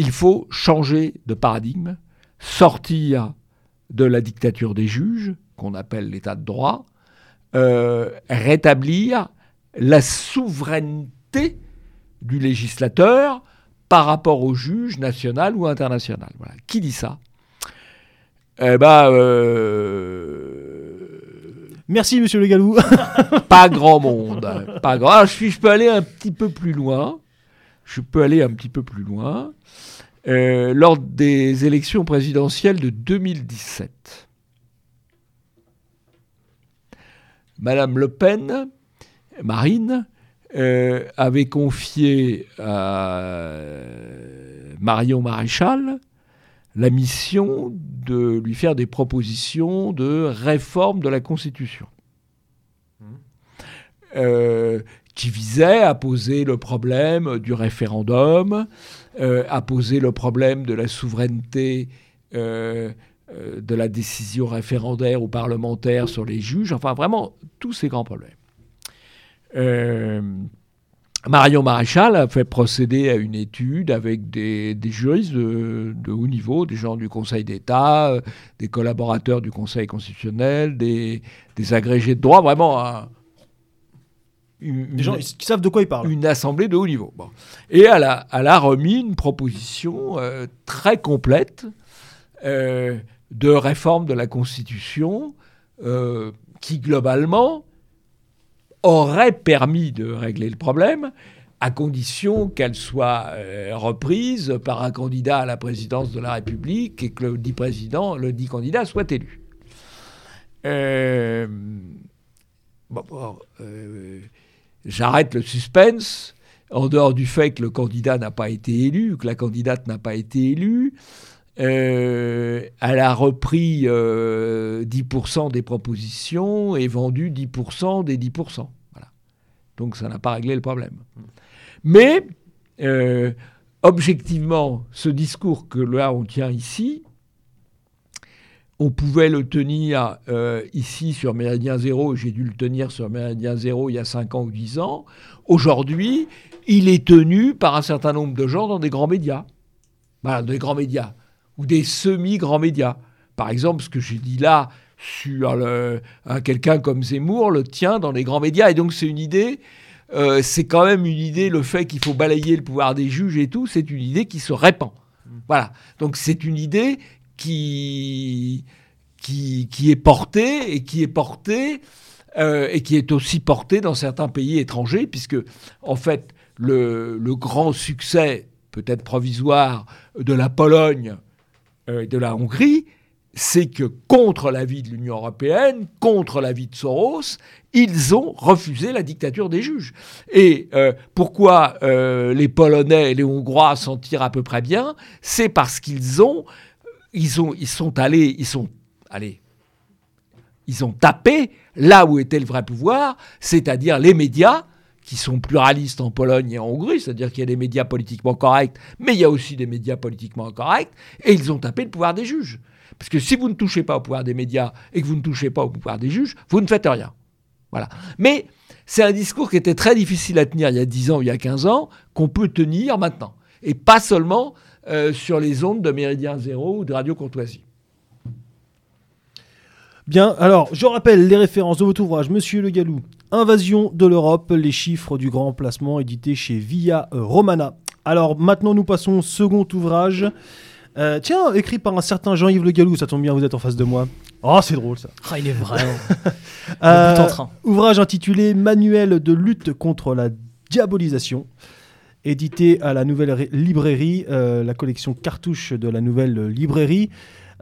il faut changer de paradigme, sortir de la dictature des juges, qu'on appelle l'état de droit, euh, rétablir la souveraineté du législateur par rapport au juge national ou international. Voilà. Qui dit ça? Eh ben, euh, Merci, monsieur Le Gallou. pas grand monde. Pas grand. Ah, je, suis- je peux aller un petit peu plus loin. Je peux aller un petit peu plus loin. Euh, lors des élections présidentielles de 2017, Madame Le Pen, Marine, euh, avait confié à Marion Maréchal la mission de lui faire des propositions de réforme de la Constitution. Euh, qui visait à poser le problème du référendum, euh, à poser le problème de la souveraineté euh, euh, de la décision référendaire ou parlementaire sur les juges, enfin vraiment tous ces grands problèmes. Marion Maréchal a fait procéder à une étude avec des, juristes de, haut niveau, des gens du Conseil d'État, des collaborateurs du Conseil constitutionnel, des, agrégés de droit, vraiment une, Les gens qui savent de quoi ils parlent. une assemblée de haut niveau. Bon. Et elle a, elle a remis une proposition euh, très complète euh, de réforme de la Constitution euh, qui, globalement, aurait permis de régler le problème à condition qu'elle soit reprise par un candidat à la présidence de la République et que le dit président, le dit candidat soit élu. Bon, bon, J'arrête le suspense. En dehors du fait que le candidat n'a pas été élu, que la candidate n'a pas été élue, euh, elle a repris euh, 10% des propositions et vendu 10% des 10%. Voilà. Donc ça n'a pas réglé le problème. Mais euh, objectivement, ce discours que là on tient ici, on pouvait le tenir euh, ici sur Méridien Zéro, j'ai dû le tenir sur Méridien Zéro il y a 5 ans ou 10 ans. Aujourd'hui, il est tenu par un certain nombre de gens dans des grands médias. Voilà, des grands médias. Ou des semi-grands médias. Par exemple, ce que j'ai dit là sur quelqu'un comme Zemmour le tient dans les grands médias. Et donc c'est une idée, euh, c'est quand même une idée, le fait qu'il faut balayer le pouvoir des juges et tout, c'est une idée qui se répand. Voilà. Donc c'est une idée qui, qui, qui est portée et qui est portée euh, et qui est aussi portée dans certains pays étrangers, puisque en fait le, le grand succès, peut-être provisoire, de la Pologne euh, et de la Hongrie, c'est que contre l'avis de l'Union européenne, contre l'avis de Soros, ils ont refusé la dictature des juges. Et euh, pourquoi les Polonais et les Hongrois s'en tirent à peu près bien C'est parce qu'ils ont, ils ont, ils sont allés, ils sont allés, ils ont tapé là où était le vrai pouvoir, c'est-à-dire les médias qui sont pluralistes en Pologne et en Hongrie, c'est-à-dire qu'il y a des médias politiquement corrects, mais il y a aussi des médias politiquement incorrects, et ils ont tapé le pouvoir des juges. Parce que si vous ne touchez pas au pouvoir des médias et que vous ne touchez pas au pouvoir des juges, vous ne faites rien. Voilà. Mais c'est un discours qui était très difficile à tenir il y a 10 ans il y a 15 ans, qu'on peut tenir maintenant. Et pas seulement euh, sur les ondes de Méridien Zéro ou de Radio Courtoisie. Bien, alors, je rappelle les références de votre ouvrage, Monsieur Le Gallou. Invasion de l'Europe, les chiffres du grand placement, édité chez Via Romana. Alors, maintenant, nous passons au second ouvrage. Euh, tiens, écrit par un certain Jean-Yves Le Gallou, ça tombe bien, vous êtes en face de moi. Oh, c'est drôle ça. Ah, il est vraiment Euh, ouvrage intitulé Manuel de lutte contre la diabolisation, édité à la nouvelle librairie, euh, la collection cartouche de la nouvelle librairie.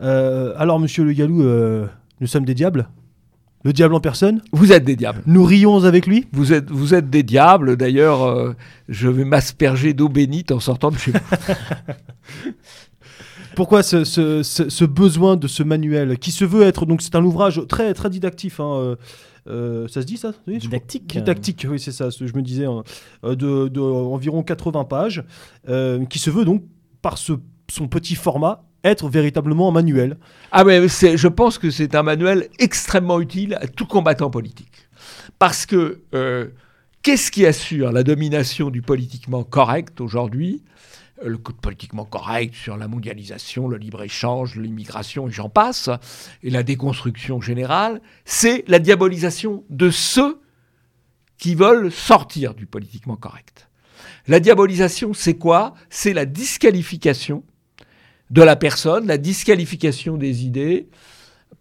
Euh, alors, monsieur Le Gallou, euh, nous sommes des diables? Le diable en personne? Vous êtes des diables. Nous rions avec lui? Vous êtes, vous êtes des diables. D'ailleurs, je vais m'asperger d'eau bénite en sortant de chez vous. Pourquoi ce, ce- ce- ce besoin de ce manuel qui se veut être donc c'est un ouvrage très très didactif. hein, euh, ça se dit ça? Oui. Didactique. Didactique, oui c'est ça. Je me disais hein, euh, de, de environ 80 pages, euh, qui se veut donc par ce, son petit format être véritablement un manuel. Ah mais je pense que c'est un manuel extrêmement utile à tout combattant politique. Parce que euh, qu'est-ce qui assure la domination du politiquement correct aujourd'hui? Euh, Le de politiquement correct sur la mondialisation, le libre-échange, l'immigration et j'en passe, et la déconstruction générale, c'est la diabolisation de ceux qui veulent sortir du politiquement correct. La diabolisation, c'est quoi? C'est la disqualification de la personne, la disqualification des idées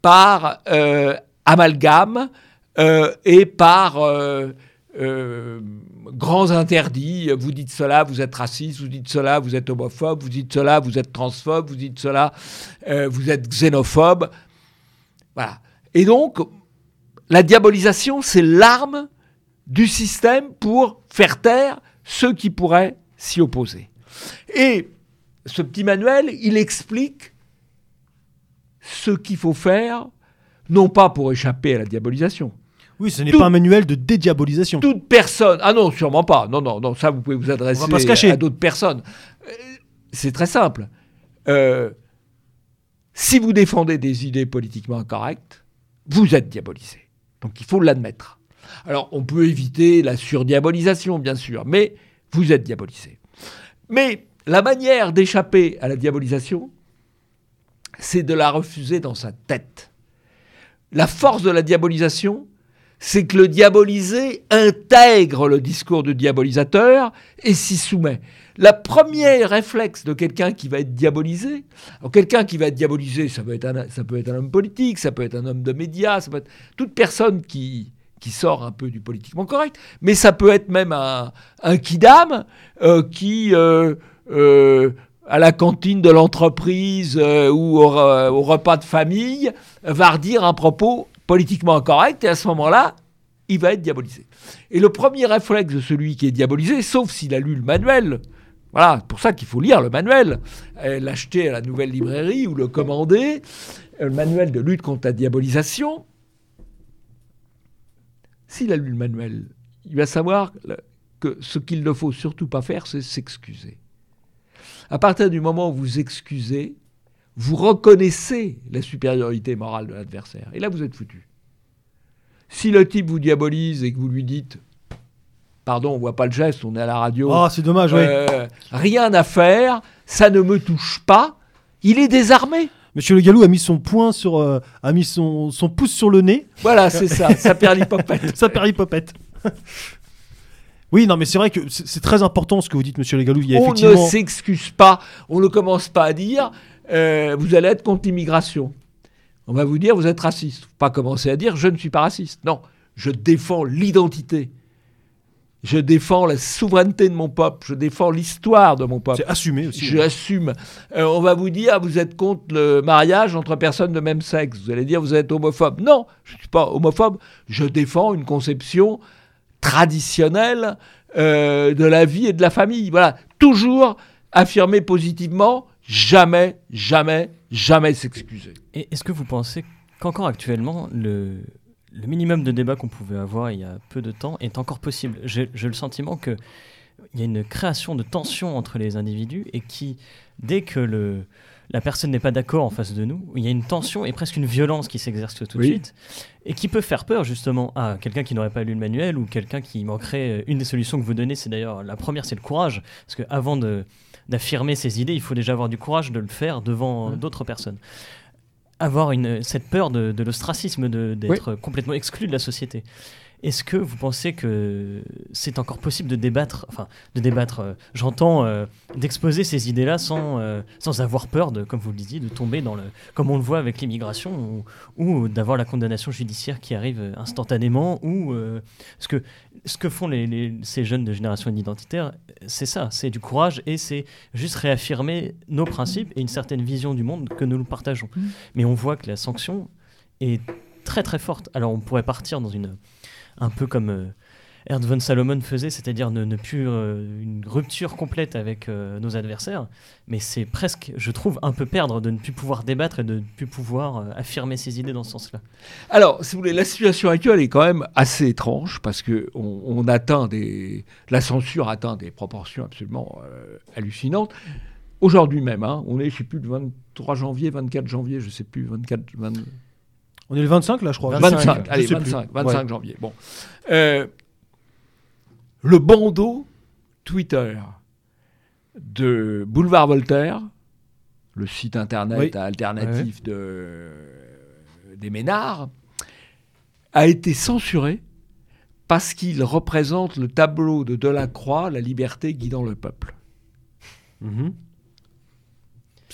par euh, amalgame euh, et par euh, euh, grands interdits. Vous dites cela, vous êtes raciste, vous dites cela, vous êtes homophobe, vous dites cela, vous êtes transphobe, vous dites cela, euh, vous êtes xénophobe. Voilà. Et donc, la diabolisation, c'est l'arme du système pour faire taire ceux qui pourraient s'y opposer. Et ce petit manuel, il explique ce qu'il faut faire, non pas pour échapper à la diabolisation. Oui, ce n'est Tout- pas un manuel de dédiabolisation. Toute personne, ah non, sûrement pas, non, non, non, ça vous pouvez vous adresser On va pas se cacher. à d'autres personnes. Euh, C'est très simple. Euh, si vous défendez des idées politiquement incorrectes, vous êtes diabolisé. Donc il faut l'admettre. Alors on peut éviter la surdiabolisation, bien sûr, mais vous êtes diabolisé. Mais la manière d'échapper à la diabolisation, c'est de la refuser dans sa tête. La force de la diabolisation, c'est que le diabolisé intègre le discours du diabolisateur et s'y soumet. La première réflexe de quelqu'un qui va être diabolisé, quelqu'un qui va être diabolisé, ça peut, être un, homme politique, ça peut être un homme de médias, ça peut être toute personne qui, sort un peu du politiquement correct, mais ça peut être même un, un kidam euh, qui, euh, euh, à la cantine de l'entreprise ou au, au repas de famille, va redire un propos politiquement incorrect, et à ce moment-là, il va être diabolisé. Et le premier réflexe de celui qui est diabolisé, sauf s'il a lu le manuel, voilà, c'est pour ça qu'il faut lire le manuel, euh, l'acheter à la nouvelle librairie ou le commander, euh, le manuel de lutte contre la diabolisation. S'il a lu le manuel, il va savoir que ce qu'il ne faut surtout pas faire, c'est s'excuser. À partir du moment où vous excusez, vous reconnaissez la supériorité morale de l'adversaire. Et là, vous êtes foutu. Si le type vous diabolise et que vous lui dites, pardon, on voit pas le geste, on est à la radio, Ah, c'est dommage, oui. euh, rien à faire, ça ne me touche pas, il est désarmé. Monsieur Le Gallou a mis son sur, euh, a mis son, son pouce sur le nez. Voilà, c'est ça, ça perd l'hypopète. Ça popette. oui, non, mais c'est vrai que c'est très important ce que vous dites, Monsieur Le Gallou. Il y a On ne s'excuse pas, on ne commence pas à dire euh, vous allez être contre l'immigration. On va vous dire vous êtes raciste. Faut pas commencer à dire je ne suis pas raciste. Non, je défends l'identité. Je défends la souveraineté de mon peuple, je défends l'histoire de mon peuple. C'est assumé aussi. Je assume. Euh, on va vous dire, vous êtes contre le mariage entre personnes de même sexe. Vous allez dire, vous êtes homophobe. Non, je ne suis pas homophobe. Je défends une conception traditionnelle euh, de la vie et de la famille. Voilà. Toujours affirmer positivement, jamais, jamais, jamais s'excuser. Et est-ce que vous pensez qu'encore actuellement, le, le minimum de débat qu'on pouvait avoir il y a peu de temps est encore possible? J'ai j'ai le sentiment qu'il y a une création de tension entre les individus et qui, dès que le, la personne n'est pas d'accord en face de nous, il y a une tension et presque une violence qui s'exerce tout de Oui. suite et qui peut faire peur justement à quelqu'un qui n'aurait pas lu le manuel ou quelqu'un qui manquerait. Une des solutions que vous donnez, c'est d'ailleurs la première, c'est le courage. Parce qu'avant de d'affirmer ses idées, il faut déjà avoir du courage de le faire devant euh, d'autres personnes. Avoir une, cette peur de, de l'ostracisme, d'être complètement exclu de la société. Est-ce que vous pensez que c'est encore possible de débattre, enfin de débattre, euh, j'entends, euh, d'exposer ces idées-là sans, euh, sans avoir peur de, comme vous le disiez, de tomber dans le, comme on le voit avec l'immigration, ou, ou d'avoir la condamnation judiciaire qui arrive instantanément, ou ce que ce que font les, les- ces jeunes de génération identitaire, c'est ça, c'est du courage et c'est juste réaffirmer nos principes et une certaine vision du monde que nous nous partageons. Mais on voit que la sanction est très très forte. Alors on pourrait partir dans une un peu comme euh, Erd von Salomon faisait, c'est-à-dire ne, ne plus euh, une rupture complète avec euh, nos adversaires, mais c'est presque, je trouve, un peu perdre de ne plus pouvoir débattre et de ne plus pouvoir affirmer ses idées dans ce sens-là. Alors, si vous voulez, la situation actuelle est quand même assez étrange parce que on, atteint des, la censure atteint des proportions absolument hallucinantes. Aujourd'hui même, hein, on est, je sais plus, le 23 janvier, 24 janvier, je sais plus, 24, 20 On est le 25 là, je crois. 25, 25, je allez, sais plus. 25, 25 Ouais. janvier. Bon. Euh, le bandeau Twitter de Boulevard Voltaire, le site internet Oui. alternatif de, des Ménards, a été censuré parce qu'il représente le tableau de Delacroix, La liberté guidant le peuple. Mhm.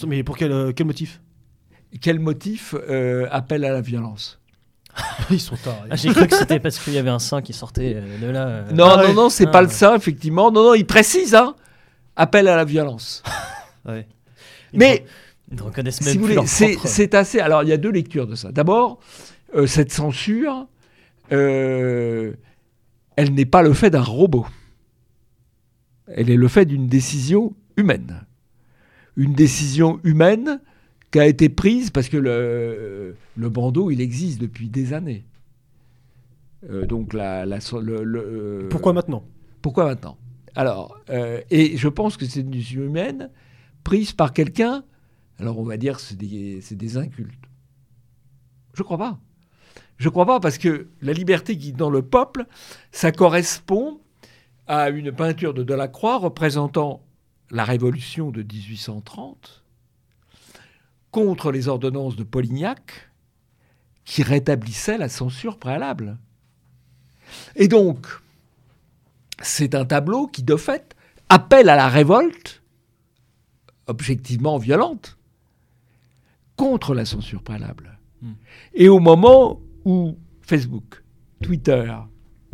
Mais pour quel, euh, quel motif? Quel motif euh, appelle à la violence Ils sont tarés. Ah, J'ai cru que c'était parce qu'il y avait un sein qui sortait euh, de là. euh. Non, Ah non, ouais. non, c'est Ah pas le ça, effectivement. Non, non, il précise, hein. Appel à la violence. Ouais. Ils Mais ils ne reconnaissent même si vous plus voulez, c'est assez. Alors, il y a deux lectures de ça. D'abord, euh, cette censure, euh, elle n'est pas le fait d'un robot. Elle est le fait d'une décision humaine. Une décision humaine qui a été prise parce que le, le bandeau, il existe depuis des années. Euh, donc, la, la- le- le- Pourquoi maintenant? Pourquoi maintenant? Alors, euh, et je pense que c'est une humaine prise par quelqu'un, alors on va dire c'est des, c'est des incultes. Je crois pas. Je crois pas parce que la liberté qui est dans le peuple, ça correspond à une peinture de Delacroix représentant la révolution de 1830 contre les ordonnances de Polignac qui rétablissaient la censure préalable. Et donc, c'est un tableau qui, de fait, appelle à la révolte, objectivement violente, contre la censure préalable. Hmm. Et au moment où Facebook, Twitter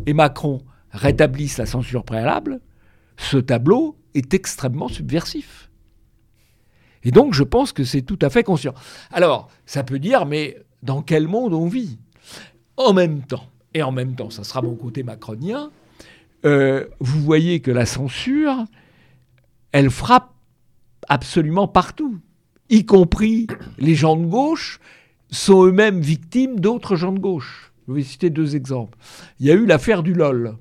et Macron rétablissent la censure préalable, ce tableau est extrêmement subversif. Et donc, je pense que c'est tout à fait conscient. Alors, ça peut dire, mais dans quel monde on vit? En même temps, et en même temps, ça sera mon côté macronien, euh, vous voyez que la censure, elle frappe absolument partout, y compris les gens de gauche sont eux-mêmes victimes d'autres gens de gauche. Je vais citer deux exemples. Il y a eu l'affaire du LOL,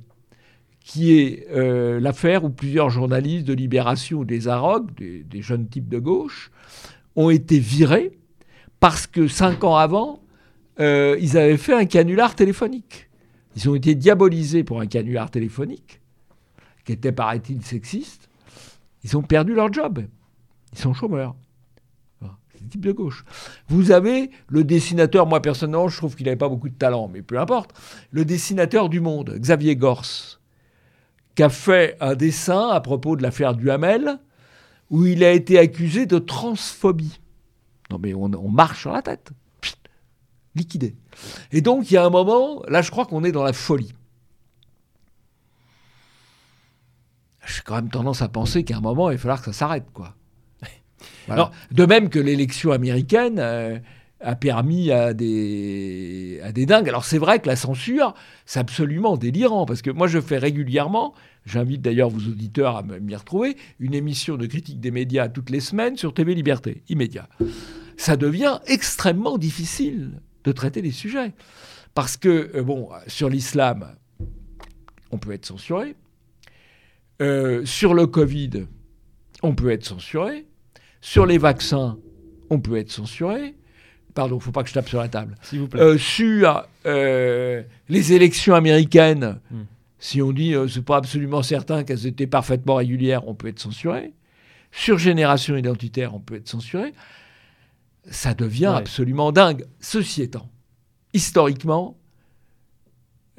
qui est euh, l'affaire où plusieurs journalistes de Libération ou des Arocs, des, jeunes types de gauche, ont été virés parce que cinq ans avant, euh, ils avaient fait un canular téléphonique. Ils ont été diabolisés pour un canular téléphonique, qui était, paraît-il, sexiste. Ils ont perdu leur job. Ils sont chômeurs. Type de gauche. Vous avez le dessinateur, moi personnellement, je trouve qu'il n'avait pas beaucoup de talent, mais peu importe, le dessinateur du monde, Xavier Gors, qui a fait un dessin à propos de l'affaire Duhamel, où il a été accusé de transphobie. Non mais on, on marche sur la tête. Liquidé. Et donc il y a un moment, là je crois qu'on est dans la folie. J'ai quand même tendance à penser qu'à un moment, il va falloir que ça s'arrête, quoi. Voilà. Alors- de même que l'élection américaine euh, a permis à des, à dingues. Alors c'est vrai que la censure, c'est absolument délirant, parce que moi je fais régulièrement, j'invite d'ailleurs vos auditeurs à m'y retrouver, une émission de critique des médias toutes les semaines sur TV Liberté, immédiat. Ça devient extrêmement difficile de traiter les sujets. Parce que, euh, bon, sur l'islam, on peut être censuré. Euh, sur le Covid, on peut être censuré. Sur les vaccins, on peut être censuré. Pardon, il ne faut pas que je tape sur la table. S'il vous plaît. Euh, sur euh, les élections américaines, Hmm. si on dit euh, c'est pas absolument certain qu'elles étaient parfaitement régulières, on peut être censuré. Sur génération identitaire, on peut être censuré. Ça devient Ouais. absolument dingue. Ceci étant, historiquement,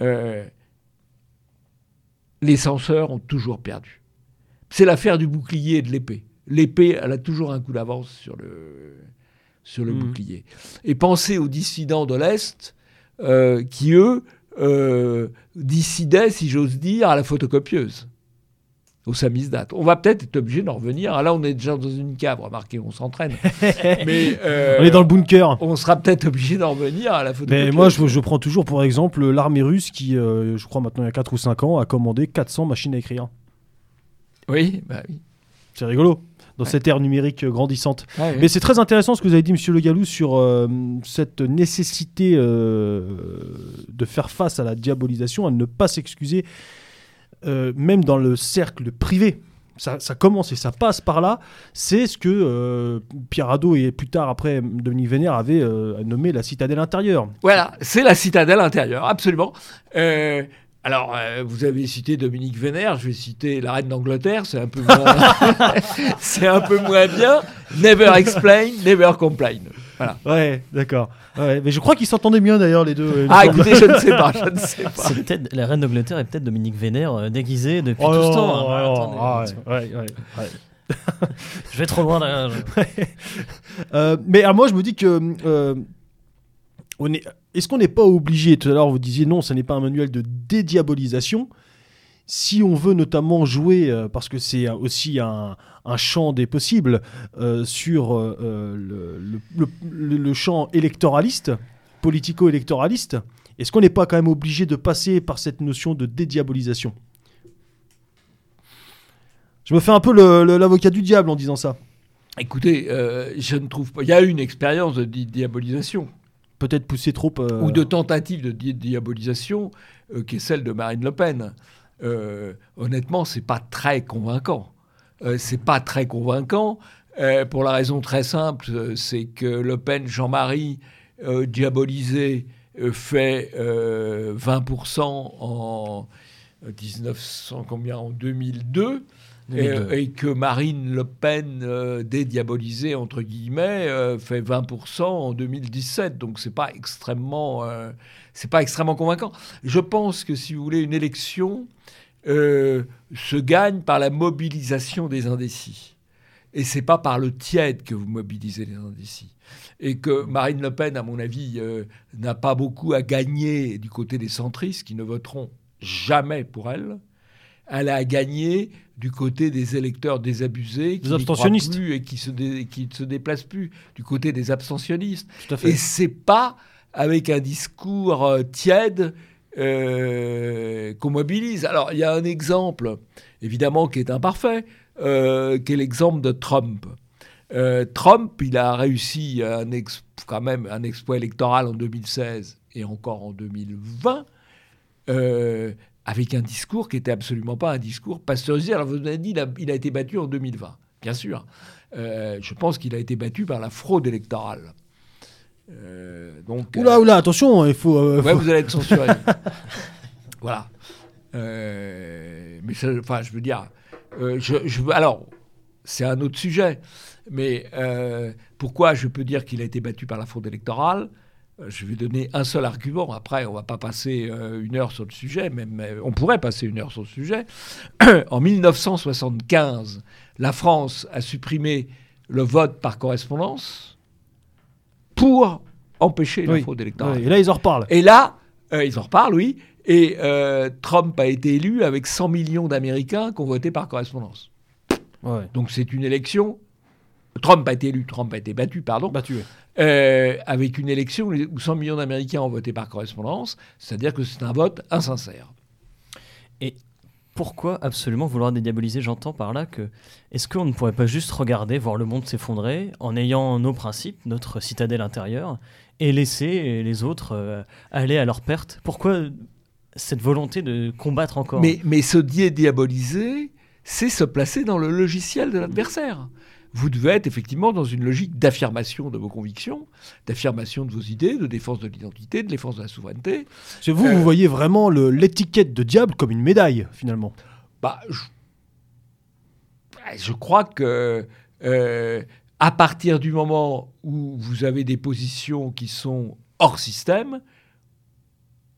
euh, les censeurs ont toujours perdu. C'est l'affaire du bouclier et de l'épée. L'épée, elle a toujours un coup d'avance sur le, sur le Mhm. bouclier. Et pensez aux dissidents de l'Est euh, qui, eux, euh, dissidaient, si j'ose dire, à la photocopieuse. au samizdat. On va peut-être être obligé d'en revenir. Ah, là, on est déjà dans une cave, remarquez, on s'entraîne. Mais euh, on est dans le bunker. On sera peut-être obligé d'en revenir à la photo. Mais moi, je, prends toujours pour exemple l'armée russe qui, euh, je crois maintenant il y a 4 ou 5 ans, a commandé 400 machines à écrire. Oui, bah oui. C'est rigolo dans cette ère numérique grandissante. Mais c'est très intéressant ce que vous avez dit, Monsieur Le Gallou, sur euh, cette nécessité de faire face à la diabolisation, à ne pas s'excuser euh, même dans le cercle privé, ça, commence et ça passe par là, c'est ce que euh, Pierre Hadot et plus tard après Dominique Vénère avaient euh, nommé la citadelle intérieure. Voilà, c'est la citadelle intérieure, absolument. Alors, vous avez cité Dominique Vénère, je vais citer la reine d'Angleterre, c'est un peu c'est un peu moins bien. Never explain, never complain. Ouais, d'accord. mais je crois qu'ils s'entendaient bien d'ailleurs les deux. Ah, écoutez, je ne sais pas, je ne sais pas. la reine d'Angleterre est peut-être Dominique Vénère euh, déguisée depuis oh tout ce temps. Hein. Ah, je vais trop loin là. Euh, mais à moi, je me dis que euh, est. Est-ce qu'on n'est pas obligé Tout à l'heure, vous disiez non, ce n'est pas un manuel de dédiabolisation si on veut notamment jouer, euh, parce que c'est aussi un, champ des possibles, euh, sur euh, le, champ électoraliste, politico-électoraliste, est-ce qu'on n'est pas quand même obligé de passer par cette notion de dédiabolisation? Je me fais un peu l'avocat du diable en disant ça. Écoutez, je ne trouve pas. Il y a une expérience de diabolisation. Peut-être poussée trop. Ou de tentative de diabolisation, qui est celle de Marine Le Pen. Euh, honnêtement, c'est pas très convaincant. Euh, c'est pas très convaincant euh, pour la raison très simple, c'est que Le Pen, Jean-Marie, diabolisé, fait 20% en 1900, combien, en 2002. Et, que Marine Le Pen, dédiabolisée entre guillemets, fait 20% en 2017. Donc c'est pas extrêmement, c'est pas extrêmement convaincant. Je pense que si vous voulez une élection, euh, se gagne par la mobilisation des indécis. Et c'est pas par le tiède que vous mobilisez les indécis. Et que Marine Le Pen, à mon avis, euh, n'a pas beaucoup à gagner du côté des centristes qui ne voteront jamais pour elle. Elle a à gagner du côté des électeurs désabusés, qui abstentionnistes plus et qui se, qui se déplacent plus, du côté des abstentionnistes. Et c'est pas avec un discours euh, tiède euh, qu'on mobilise. Alors, il y a un exemple, évidemment, qui est imparfait, euh, qui est l'exemple de Trump. Trump, il a réussi un quand même un exploit électoral en 2016 et encore en 2020, avec un discours qui n'était absolument pas un discours pasteurisé. Alors, vous avez dit, il a, il a été battu en 2020, bien sûr. je pense qu'il a été battu par la fraude électorale. Euh, donc, oula, oula, attention, il faut. Euh, ouais, vous allez être censuré. voilà. Euh, mais enfin, je veux dire, je, je, alors, c'est un autre sujet. Mais pourquoi je peux dire qu'il a été battu par la fraude électorale? Je vais donner un seul argument. Après, on va pas passer une heure sur le sujet, même on pourrait passer une heure sur le sujet. en 1975, la France a supprimé le vote par correspondance pour empêcher la fraude électorale. et là, ils en reparlent. Et là, euh, ils en reparlent, oui. Et euh, Trump a été élu avec 100 millions d'Américains qui ont voté par correspondance. Donc c'est une élection. Trump a été élu, Trump a été battu, pardon. Battu. Euh, avec une élection où 100 millions d'Américains ont voté par correspondance, c'est-à-dire que c'est un vote insincère. Et pourquoi absolument vouloir dédiaboliser J'entends par là que est-ce qu'on ne pourrait pas juste regarder, voir le monde s'effondrer en ayant nos principes, notre citadelle intérieure, et laisser les autres euh, aller à leur perte? Pourquoi cette volonté de combattre encore? Mais, mais se dédiaboliser, c'est se placer dans le logiciel de l'adversaire vous devez être effectivement dans une logique d'affirmation de vos convictions, d'affirmation de vos idées, de défense de l'identité, de défense de la souveraineté. C'est vous, vous euh, voyez vraiment l'étiquette de diable comme une médaille, finalement. Bah, je, crois que euh, à partir du moment où vous avez des positions qui sont hors système,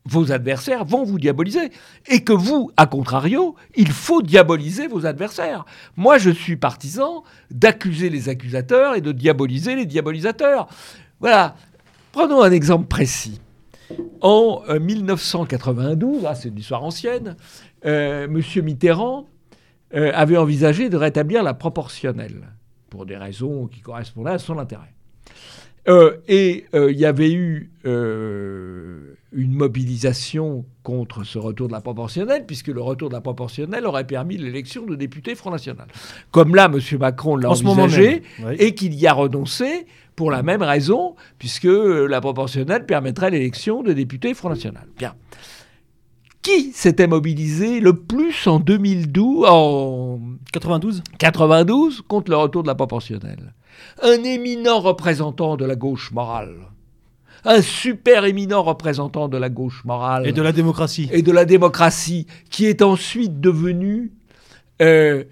vos adversaires vont vous diaboliser. Et que vous, à contrario, il faut diaboliser vos adversaires. Moi, je suis partisan d'accuser les accusateurs et de diaboliser les diabolisateurs. Voilà. Prenons un exemple précis. En 1992, euh, c'est une histoire ancienne, euh, M. Mitterrand euh, avait envisagé de rétablir la proportionnelle, pour des raisons qui correspondaient à son intérêt. Euh, et euh, il y avait eu une mobilisation contre ce retour de la proportionnelle, puisque le retour de la proportionnelle aurait permis l'élection de députés Front National. Comme là, M. Macron l'a envisagé, et qu'il y a renoncé pour la même raison, puisque la proportionnelle permettrait l'élection de députés Front National. Bien. Qui s'était mobilisé le plus en 2012, en 92 92 contre le retour de la proportionnelle? Un éminent représentant de la gauche morale un super éminent représentant de la gauche morale. Et de la démocratie. Et de la démocratie, qui est ensuite devenu euh,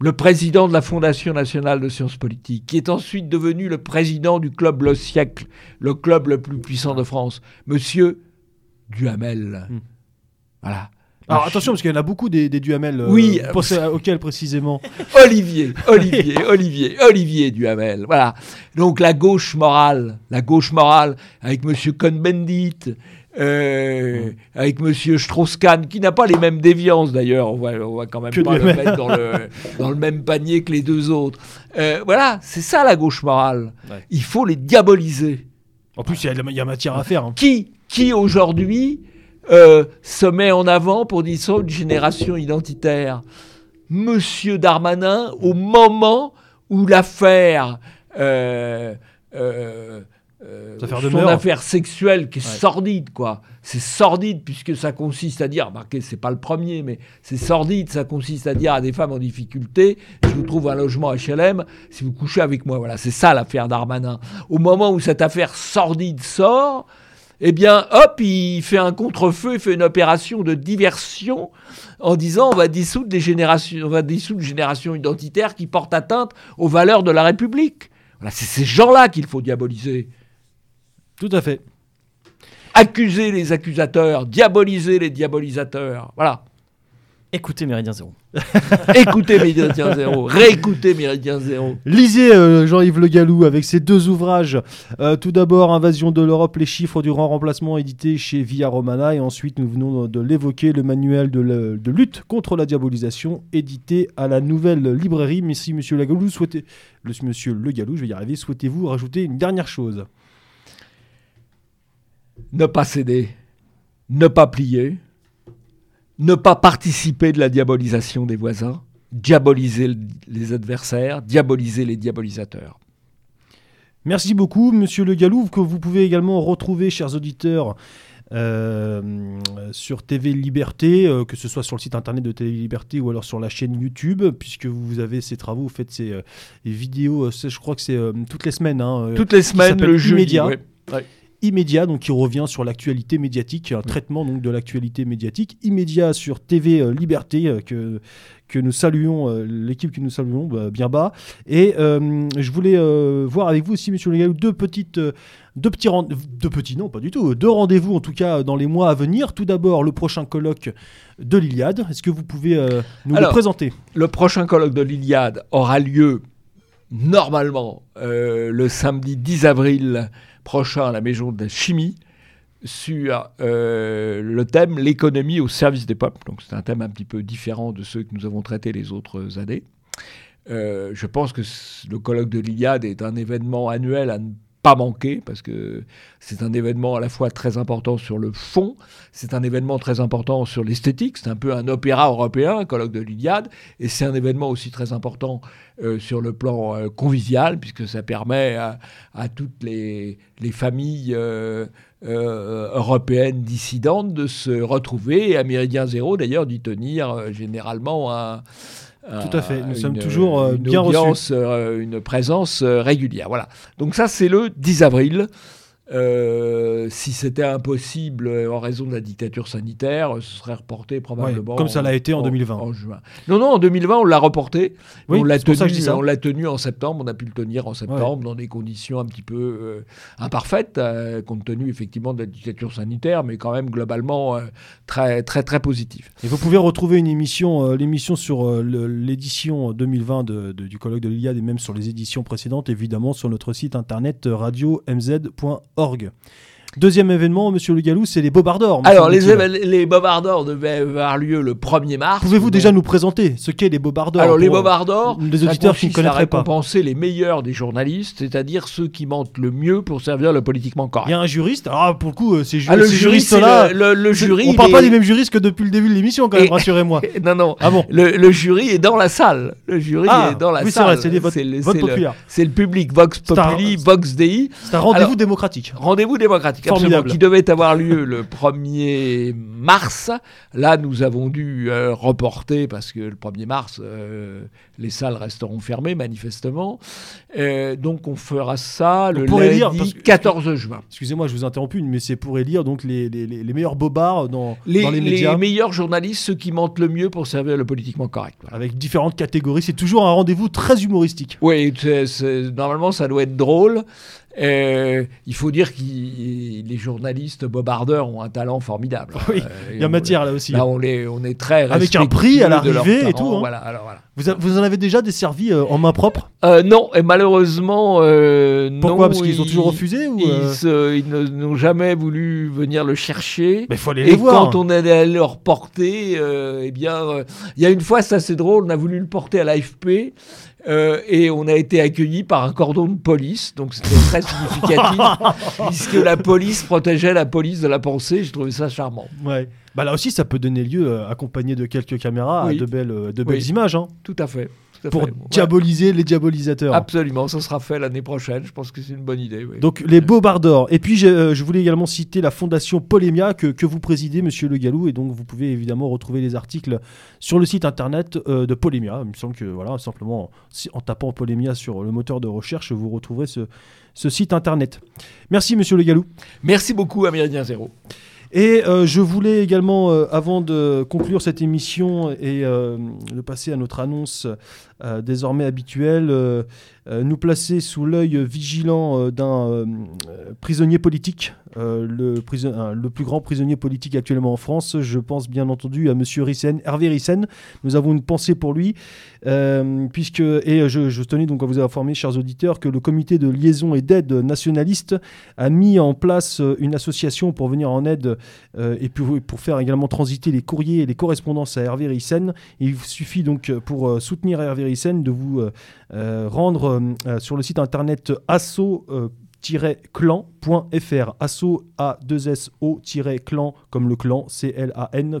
le président de la Fondation nationale de sciences politiques, qui est ensuite devenu le président du club Le Siècle, le club le plus puissant de France, monsieur Duhamel. Hmm. Voilà. Alors attention, parce qu'il y en a beaucoup des, Duhamel. Euh, oui. auquel précisément Olivier, Olivier, Olivier, Olivier Duhamel. Voilà. Donc la gauche morale, la gauche morale, avec Monsieur Cohn-Bendit, euh, mm. avec Monsieur Strauss-Kahn, qui n'a pas les mêmes déviances d'ailleurs. On va, on va quand même pas le mettre dans le, dans le, même panier que les deux autres. Euh, voilà, c'est ça la gauche morale. Il faut les diaboliser. En plus, il y, a matière à faire. Hein. Qui, qui aujourd'hui euh, se met en avant pour dire ça une génération identitaire. Monsieur Darmanin, au moment où l'affaire, euh, euh, son affaire sexuelle, qui est sordide, quoi. C'est sordide puisque ça consiste à dire, remarquez, c'est pas le premier, mais c'est sordide, ça consiste à dire à des femmes en difficulté, je vous trouve un logement HLM si vous couchez avec moi. Voilà, c'est ça l'affaire Darmanin. Au moment où cette affaire sordide sort, eh bien, hop, il fait un contre-feu, il fait une opération de diversion en disant on va dissoudre les générations, on va dissoudre les générations identitaires qui portent atteinte aux valeurs de la République. Voilà, c'est ces gens-là qu'il faut diaboliser. Tout à fait. Accuser les accusateurs, diaboliser les diabolisateurs. Voilà. Écoutez Méridien Zéro. Écoutez Méridien Zéro. Réécoutez Méridien Zéro. Lisez euh, Jean-Yves Le Gallou avec ses deux ouvrages. Euh, tout d'abord, Invasion de l'Europe, les chiffres du grand remplacement, édité chez Via Romana. Et ensuite, nous venons de l'évoquer, le manuel de, lutte contre la diabolisation, édité à la nouvelle librairie. Mais si, monsieur Le Gallou, souhaitez, le, monsieur Le Gallou, je vais y arriver, souhaitez-vous rajouter une dernière chose? Ne pas céder, ne pas plier ne pas participer de la diabolisation des voisins, diaboliser les adversaires, diaboliser les diabolisateurs. Merci beaucoup, Monsieur Le Galouf, que vous pouvez également retrouver, chers auditeurs, euh, sur TV Liberté, euh, que ce soit sur le site internet de TV Liberté ou alors sur la chaîne YouTube, puisque vous avez ces travaux, vous faites ces euh, vidéos, je crois que c'est toutes les semaines. Hein, toutes les semaines, le jeudi immédiat, donc qui revient sur l'actualité médiatique, un traitement donc de l'actualité médiatique immédiat sur TV euh, Liberté euh, que que nous saluons, euh, l'équipe que nous saluons bah, bien bas. Et je voulais voir avec vous aussi, Monsieur Le Gallou, deux petites, deux petits, deux petits, non, pas du tout, deux rendez-vous en tout cas dans les mois à venir. Tout d'abord, le prochain colloque de l'Iliade. Est-ce que vous pouvez nous le présenter? Le prochain colloque de l'Iliade aura lieu normalement le samedi 10 avril prochain à la Maison de la Chimie sur euh, le thème l'économie au service des peuples. Donc c'est un thème un petit peu différent de ceux que nous avons traités les autres années. Euh, je pense que le colloque de l'Iliade est un événement annuel pas manquer parce que c'est un événement à la fois très important sur le fond, c'est un événement très important sur l'esthétique, c'est un peu un opéra européen, un colloque de l'Iliade, et c'est un événement aussi très important euh, sur le plan euh, convivial puisque ça permet à, toutes les, familles euh, européennes dissidentes de se retrouver et à Méridien Zéro d'ailleurs d'y tenir généralement un tout à fait, nous sommes toujours euh, bien reçus. Euh, une présence euh, régulière. Voilà. Donc ça, c'est le 10 avril. Euh, si c'était impossible en raison de la dictature sanitaire, ce serait reporté probablement. comme ça l'a été en, 2020. En juin. Non, non, en 2020, on l'a reporté. on l'a tenu, on l'a tenu en septembre. On a pu le tenir en septembre dans des conditions un petit peu euh, imparfaites, euh, compte tenu effectivement de la dictature sanitaire, mais quand même globalement très, très, très positif. Et vous pouvez retrouver une émission, l'émission sur l'édition 2020 du colloque de l'Iliade et même sur les éditions précédentes, évidemment, sur notre site internet radio-mz.org org. Deuxième événement, monsieur Le Gallou, c'est les Bobardors. Alors, les, les Bobardors devaient avoir lieu le 1er mars. Pouvez-vous déjà nous présenter ce qu'est les Bobardors Alors, les euh, Bobardors, les ça auditeurs qui ne connaîtraient pas. récompenser les meilleurs des journalistes, c'est-à-dire ceux qui mentent le mieux pour servir le politiquement Il correct. y a un juriste. Ah, pour le coup, euh, ces, ju- Ah, le ces jury, c'est juristes-là. le, le- jury. on il parle pas des mêmes juristes que depuis le début de l'émission, quand même, rassurez-moi. Non, non. Ah bon Le, jury est dans la salle. Le jury Ah, est dans la oui, salle. c'est le, c'est le- public Vox Populi, Vox Dei. C'est un rendez-vous Alors- démocratique. Rendez-vous démocratique, Formidable. qui devait avoir lieu le 1er mars. Là, nous avons dû euh, reporter parce que le 1er mars, euh, les salles resteront fermées, manifestement. Euh, donc, on fera ça On le lundi lire, parce que- 14 juin. Excusez-moi, je vous interromps, mais c'est pour élire donc les, les, les- les meilleurs bobards dans, Les, dans les les médias. meilleurs journalistes, ceux qui mentent le mieux pour servir le politiquement correct. voilà. Avec différentes catégories. C'est toujours un rendez-vous très humoristique. Oui, normalement, ça doit être drôle. Euh, il faut dire que les journalistes bobardeurs ont un talent formidable. Oui, Euh, Il y a matière là aussi. Là, on, les, on est très Avec un prix à leur l'arrivée et tout, hein. Voilà, alors voilà. Vous, a- vous en avez déjà desservi euh, en main propre? Euh, non, et malheureusement, Pourquoi? non, Parce qu'ils ont toujours refusé ou Ils, n'ont jamais voulu venir le chercher. Mais faut aller Et les voir. quand on est allé le reporter, euh, eh bien, il y a une fois, c'est assez drôle, on a voulu le porter à l'AFP. Euh, et on a été accueilli par un cordon de police, donc c'était très significatif, puisque la police protégeait la police de la pensée. J'ai trouvé ça charmant. Ouais. Bah là aussi, ça peut donner lieu, euh, accompagné de quelques caméras, à de belles, euh, de belles Oui. images, hein, Tout à fait. Tout à pour fait. Ouais. diaboliser les diabolisateurs. Absolument, ça sera fait l'année prochaine. Je pense que c'est une bonne idée. oui. Donc les Bobardors. Et puis euh, je voulais également citer la fondation Polémia que, que vous présidez, Monsieur Le Gallou, et donc vous pouvez évidemment retrouver les articles sur le site internet euh, de Polémia. Il me semble que voilà, simplement si- en tapant Polémia sur le moteur de recherche, vous retrouverez ce, ce site internet. Merci Monsieur Le Gallou. Merci beaucoup, Améridien Zéro. Et euh, je voulais également, euh, avant de conclure cette émission et euh, de passer à notre annonce euh, désormais habituelle, euh, euh, nous placer sous l'œil vigilant d'un prisonnier politique, le, plus grand prisonnier politique actuellement en France. Je pense bien entendu à Monsieur Rissen, Hervé Rissen. Nous avons une pensée pour lui, puisque, et je, tenais donc à vous informer, chers auditeurs, que le comité de liaison et d'aide nationaliste a mis en place une association pour venir en aide et pour, pour faire également transiter les courriers et les correspondances à Hervé Rissen. Il suffit donc pour soutenir Hervé Rissen de vous euh, euh, rendre euh, sur le site internet asso clan.fr asso a 2 s o clan comme le clan c l a n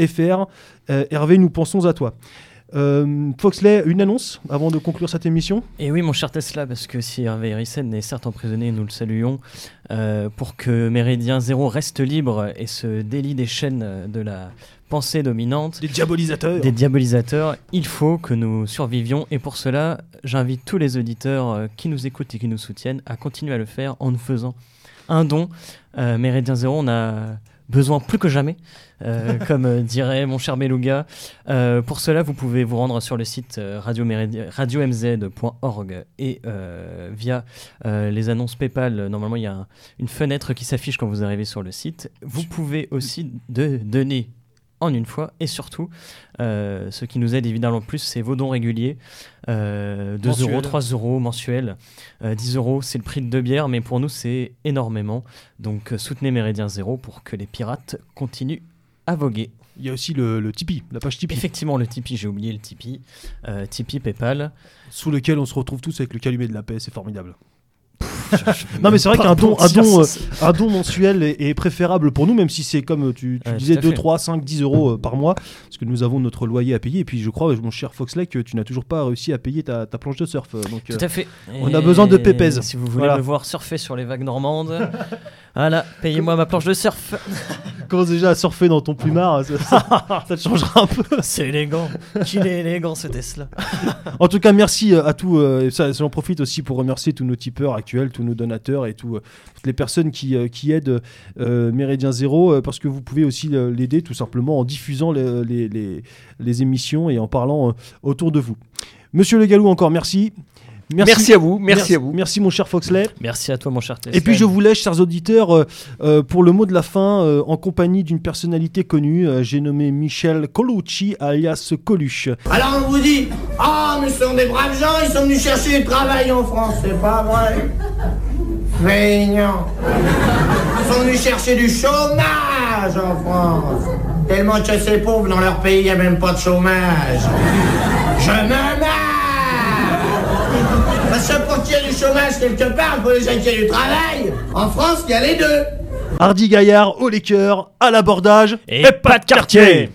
fr Euh, Hervé nous pensons à toi. Foxley une annonce avant de conclure cette émission? Et oui, mon cher Tesla, parce que si Hervé Rissen est certes emprisonné, nous le saluons, pour que Méridien Zéro reste libre et se délie des chaînes de la pensée dominante, des diabolisateurs des diabolisateurs, il faut que nous survivions. Et pour cela, j'invite tous les auditeurs euh, qui nous écoutent et qui nous soutiennent à continuer à le faire en nous faisant un don. Euh, Méridien Zéro, on a besoin plus que jamais, euh, comme euh, dirait mon cher Beluga. Euh, pour cela, vous pouvez vous rendre sur le site radiomz.org et via les annonces PayPal, normalement il y a un- une fenêtre qui s'affiche quand vous arrivez sur le site. Vous pouvez aussi de- donner en une fois et surtout, euh, ce qui nous aide évidemment le plus, c'est vos dons réguliers. Euh, 2 Mensuels. euros, 3 euros mensuels, euh, 10 euros, c'est le prix de deux bières, mais pour nous c'est énormément. Donc euh, soutenez Méridien Zéro pour que les pirates continuent à voguer. il y a aussi le, le Tipeee la page Tipeee Effectivement, le Tipeee, j'ai oublié le Tipeee. Euh, Tipeee, PayPal. sous lequel on se retrouve tous avec le calumet de la paix c'est formidable Non, mais c'est vrai qu'un don- un don, euh, un don mensuel est, est préférable pour nous, même si c'est comme tu, tu Ouais, disais tout à 2, fait. 3, 5, 10 euros euh, par mois, parce que nous avons notre loyer à payer. Et puis je crois, mon cher Foxley, que tu n'as toujours pas réussi à payer ta, ta planche de surf. euh, Donc, euh, Tout à fait. on a besoin de pépèze. Si vous voulez Voilà. me voir surfer sur les vagues normandes, voilà, payez-moi ma planche de surf. commence déjà à surfer dans ton plumard, ça, ça- ça te changera un peu. C'est élégant. Qu'il est élégant ce Tesla. En tout cas, merci euh, à tous. euh, et ça, j'en profite aussi pour remercier tous nos tipeurs actuels, tous nos donateurs et tout, euh, toutes les personnes qui, euh, aident euh, Méridien Zéro, parce que vous pouvez aussi l'aider tout simplement en diffusant les, émissions et en parlant autour de vous. Monsieur Le Gallou, encore merci. Merci, à vous, merci, à vous. Merci mon cher Foxley. Merci à toi, mon cher Tesla. Et puis je vous laisse, chers auditeurs, euh, euh, pour le mot de la fin, euh, en compagnie d'une personnalité connue. Euh, J'ai nommé Michel Colucci, alias Coluche. Alors on vous dit, ah, mais ce sont des braves gens, ils sont venus chercher du travail en France, c'est pas vrai Feignants. Ils sont venus chercher du chômage en France. Tellement que ces pauvres dans leur pays, il n'y a même pas de chômage. Je me marre Parce que pour qu'il y ait du chômage quelque part, il faut déjà qu'il y ait du travail. En France, il y a les deux. Hardy Gaillard au liqueur, à l'abordage. Et pas de quartier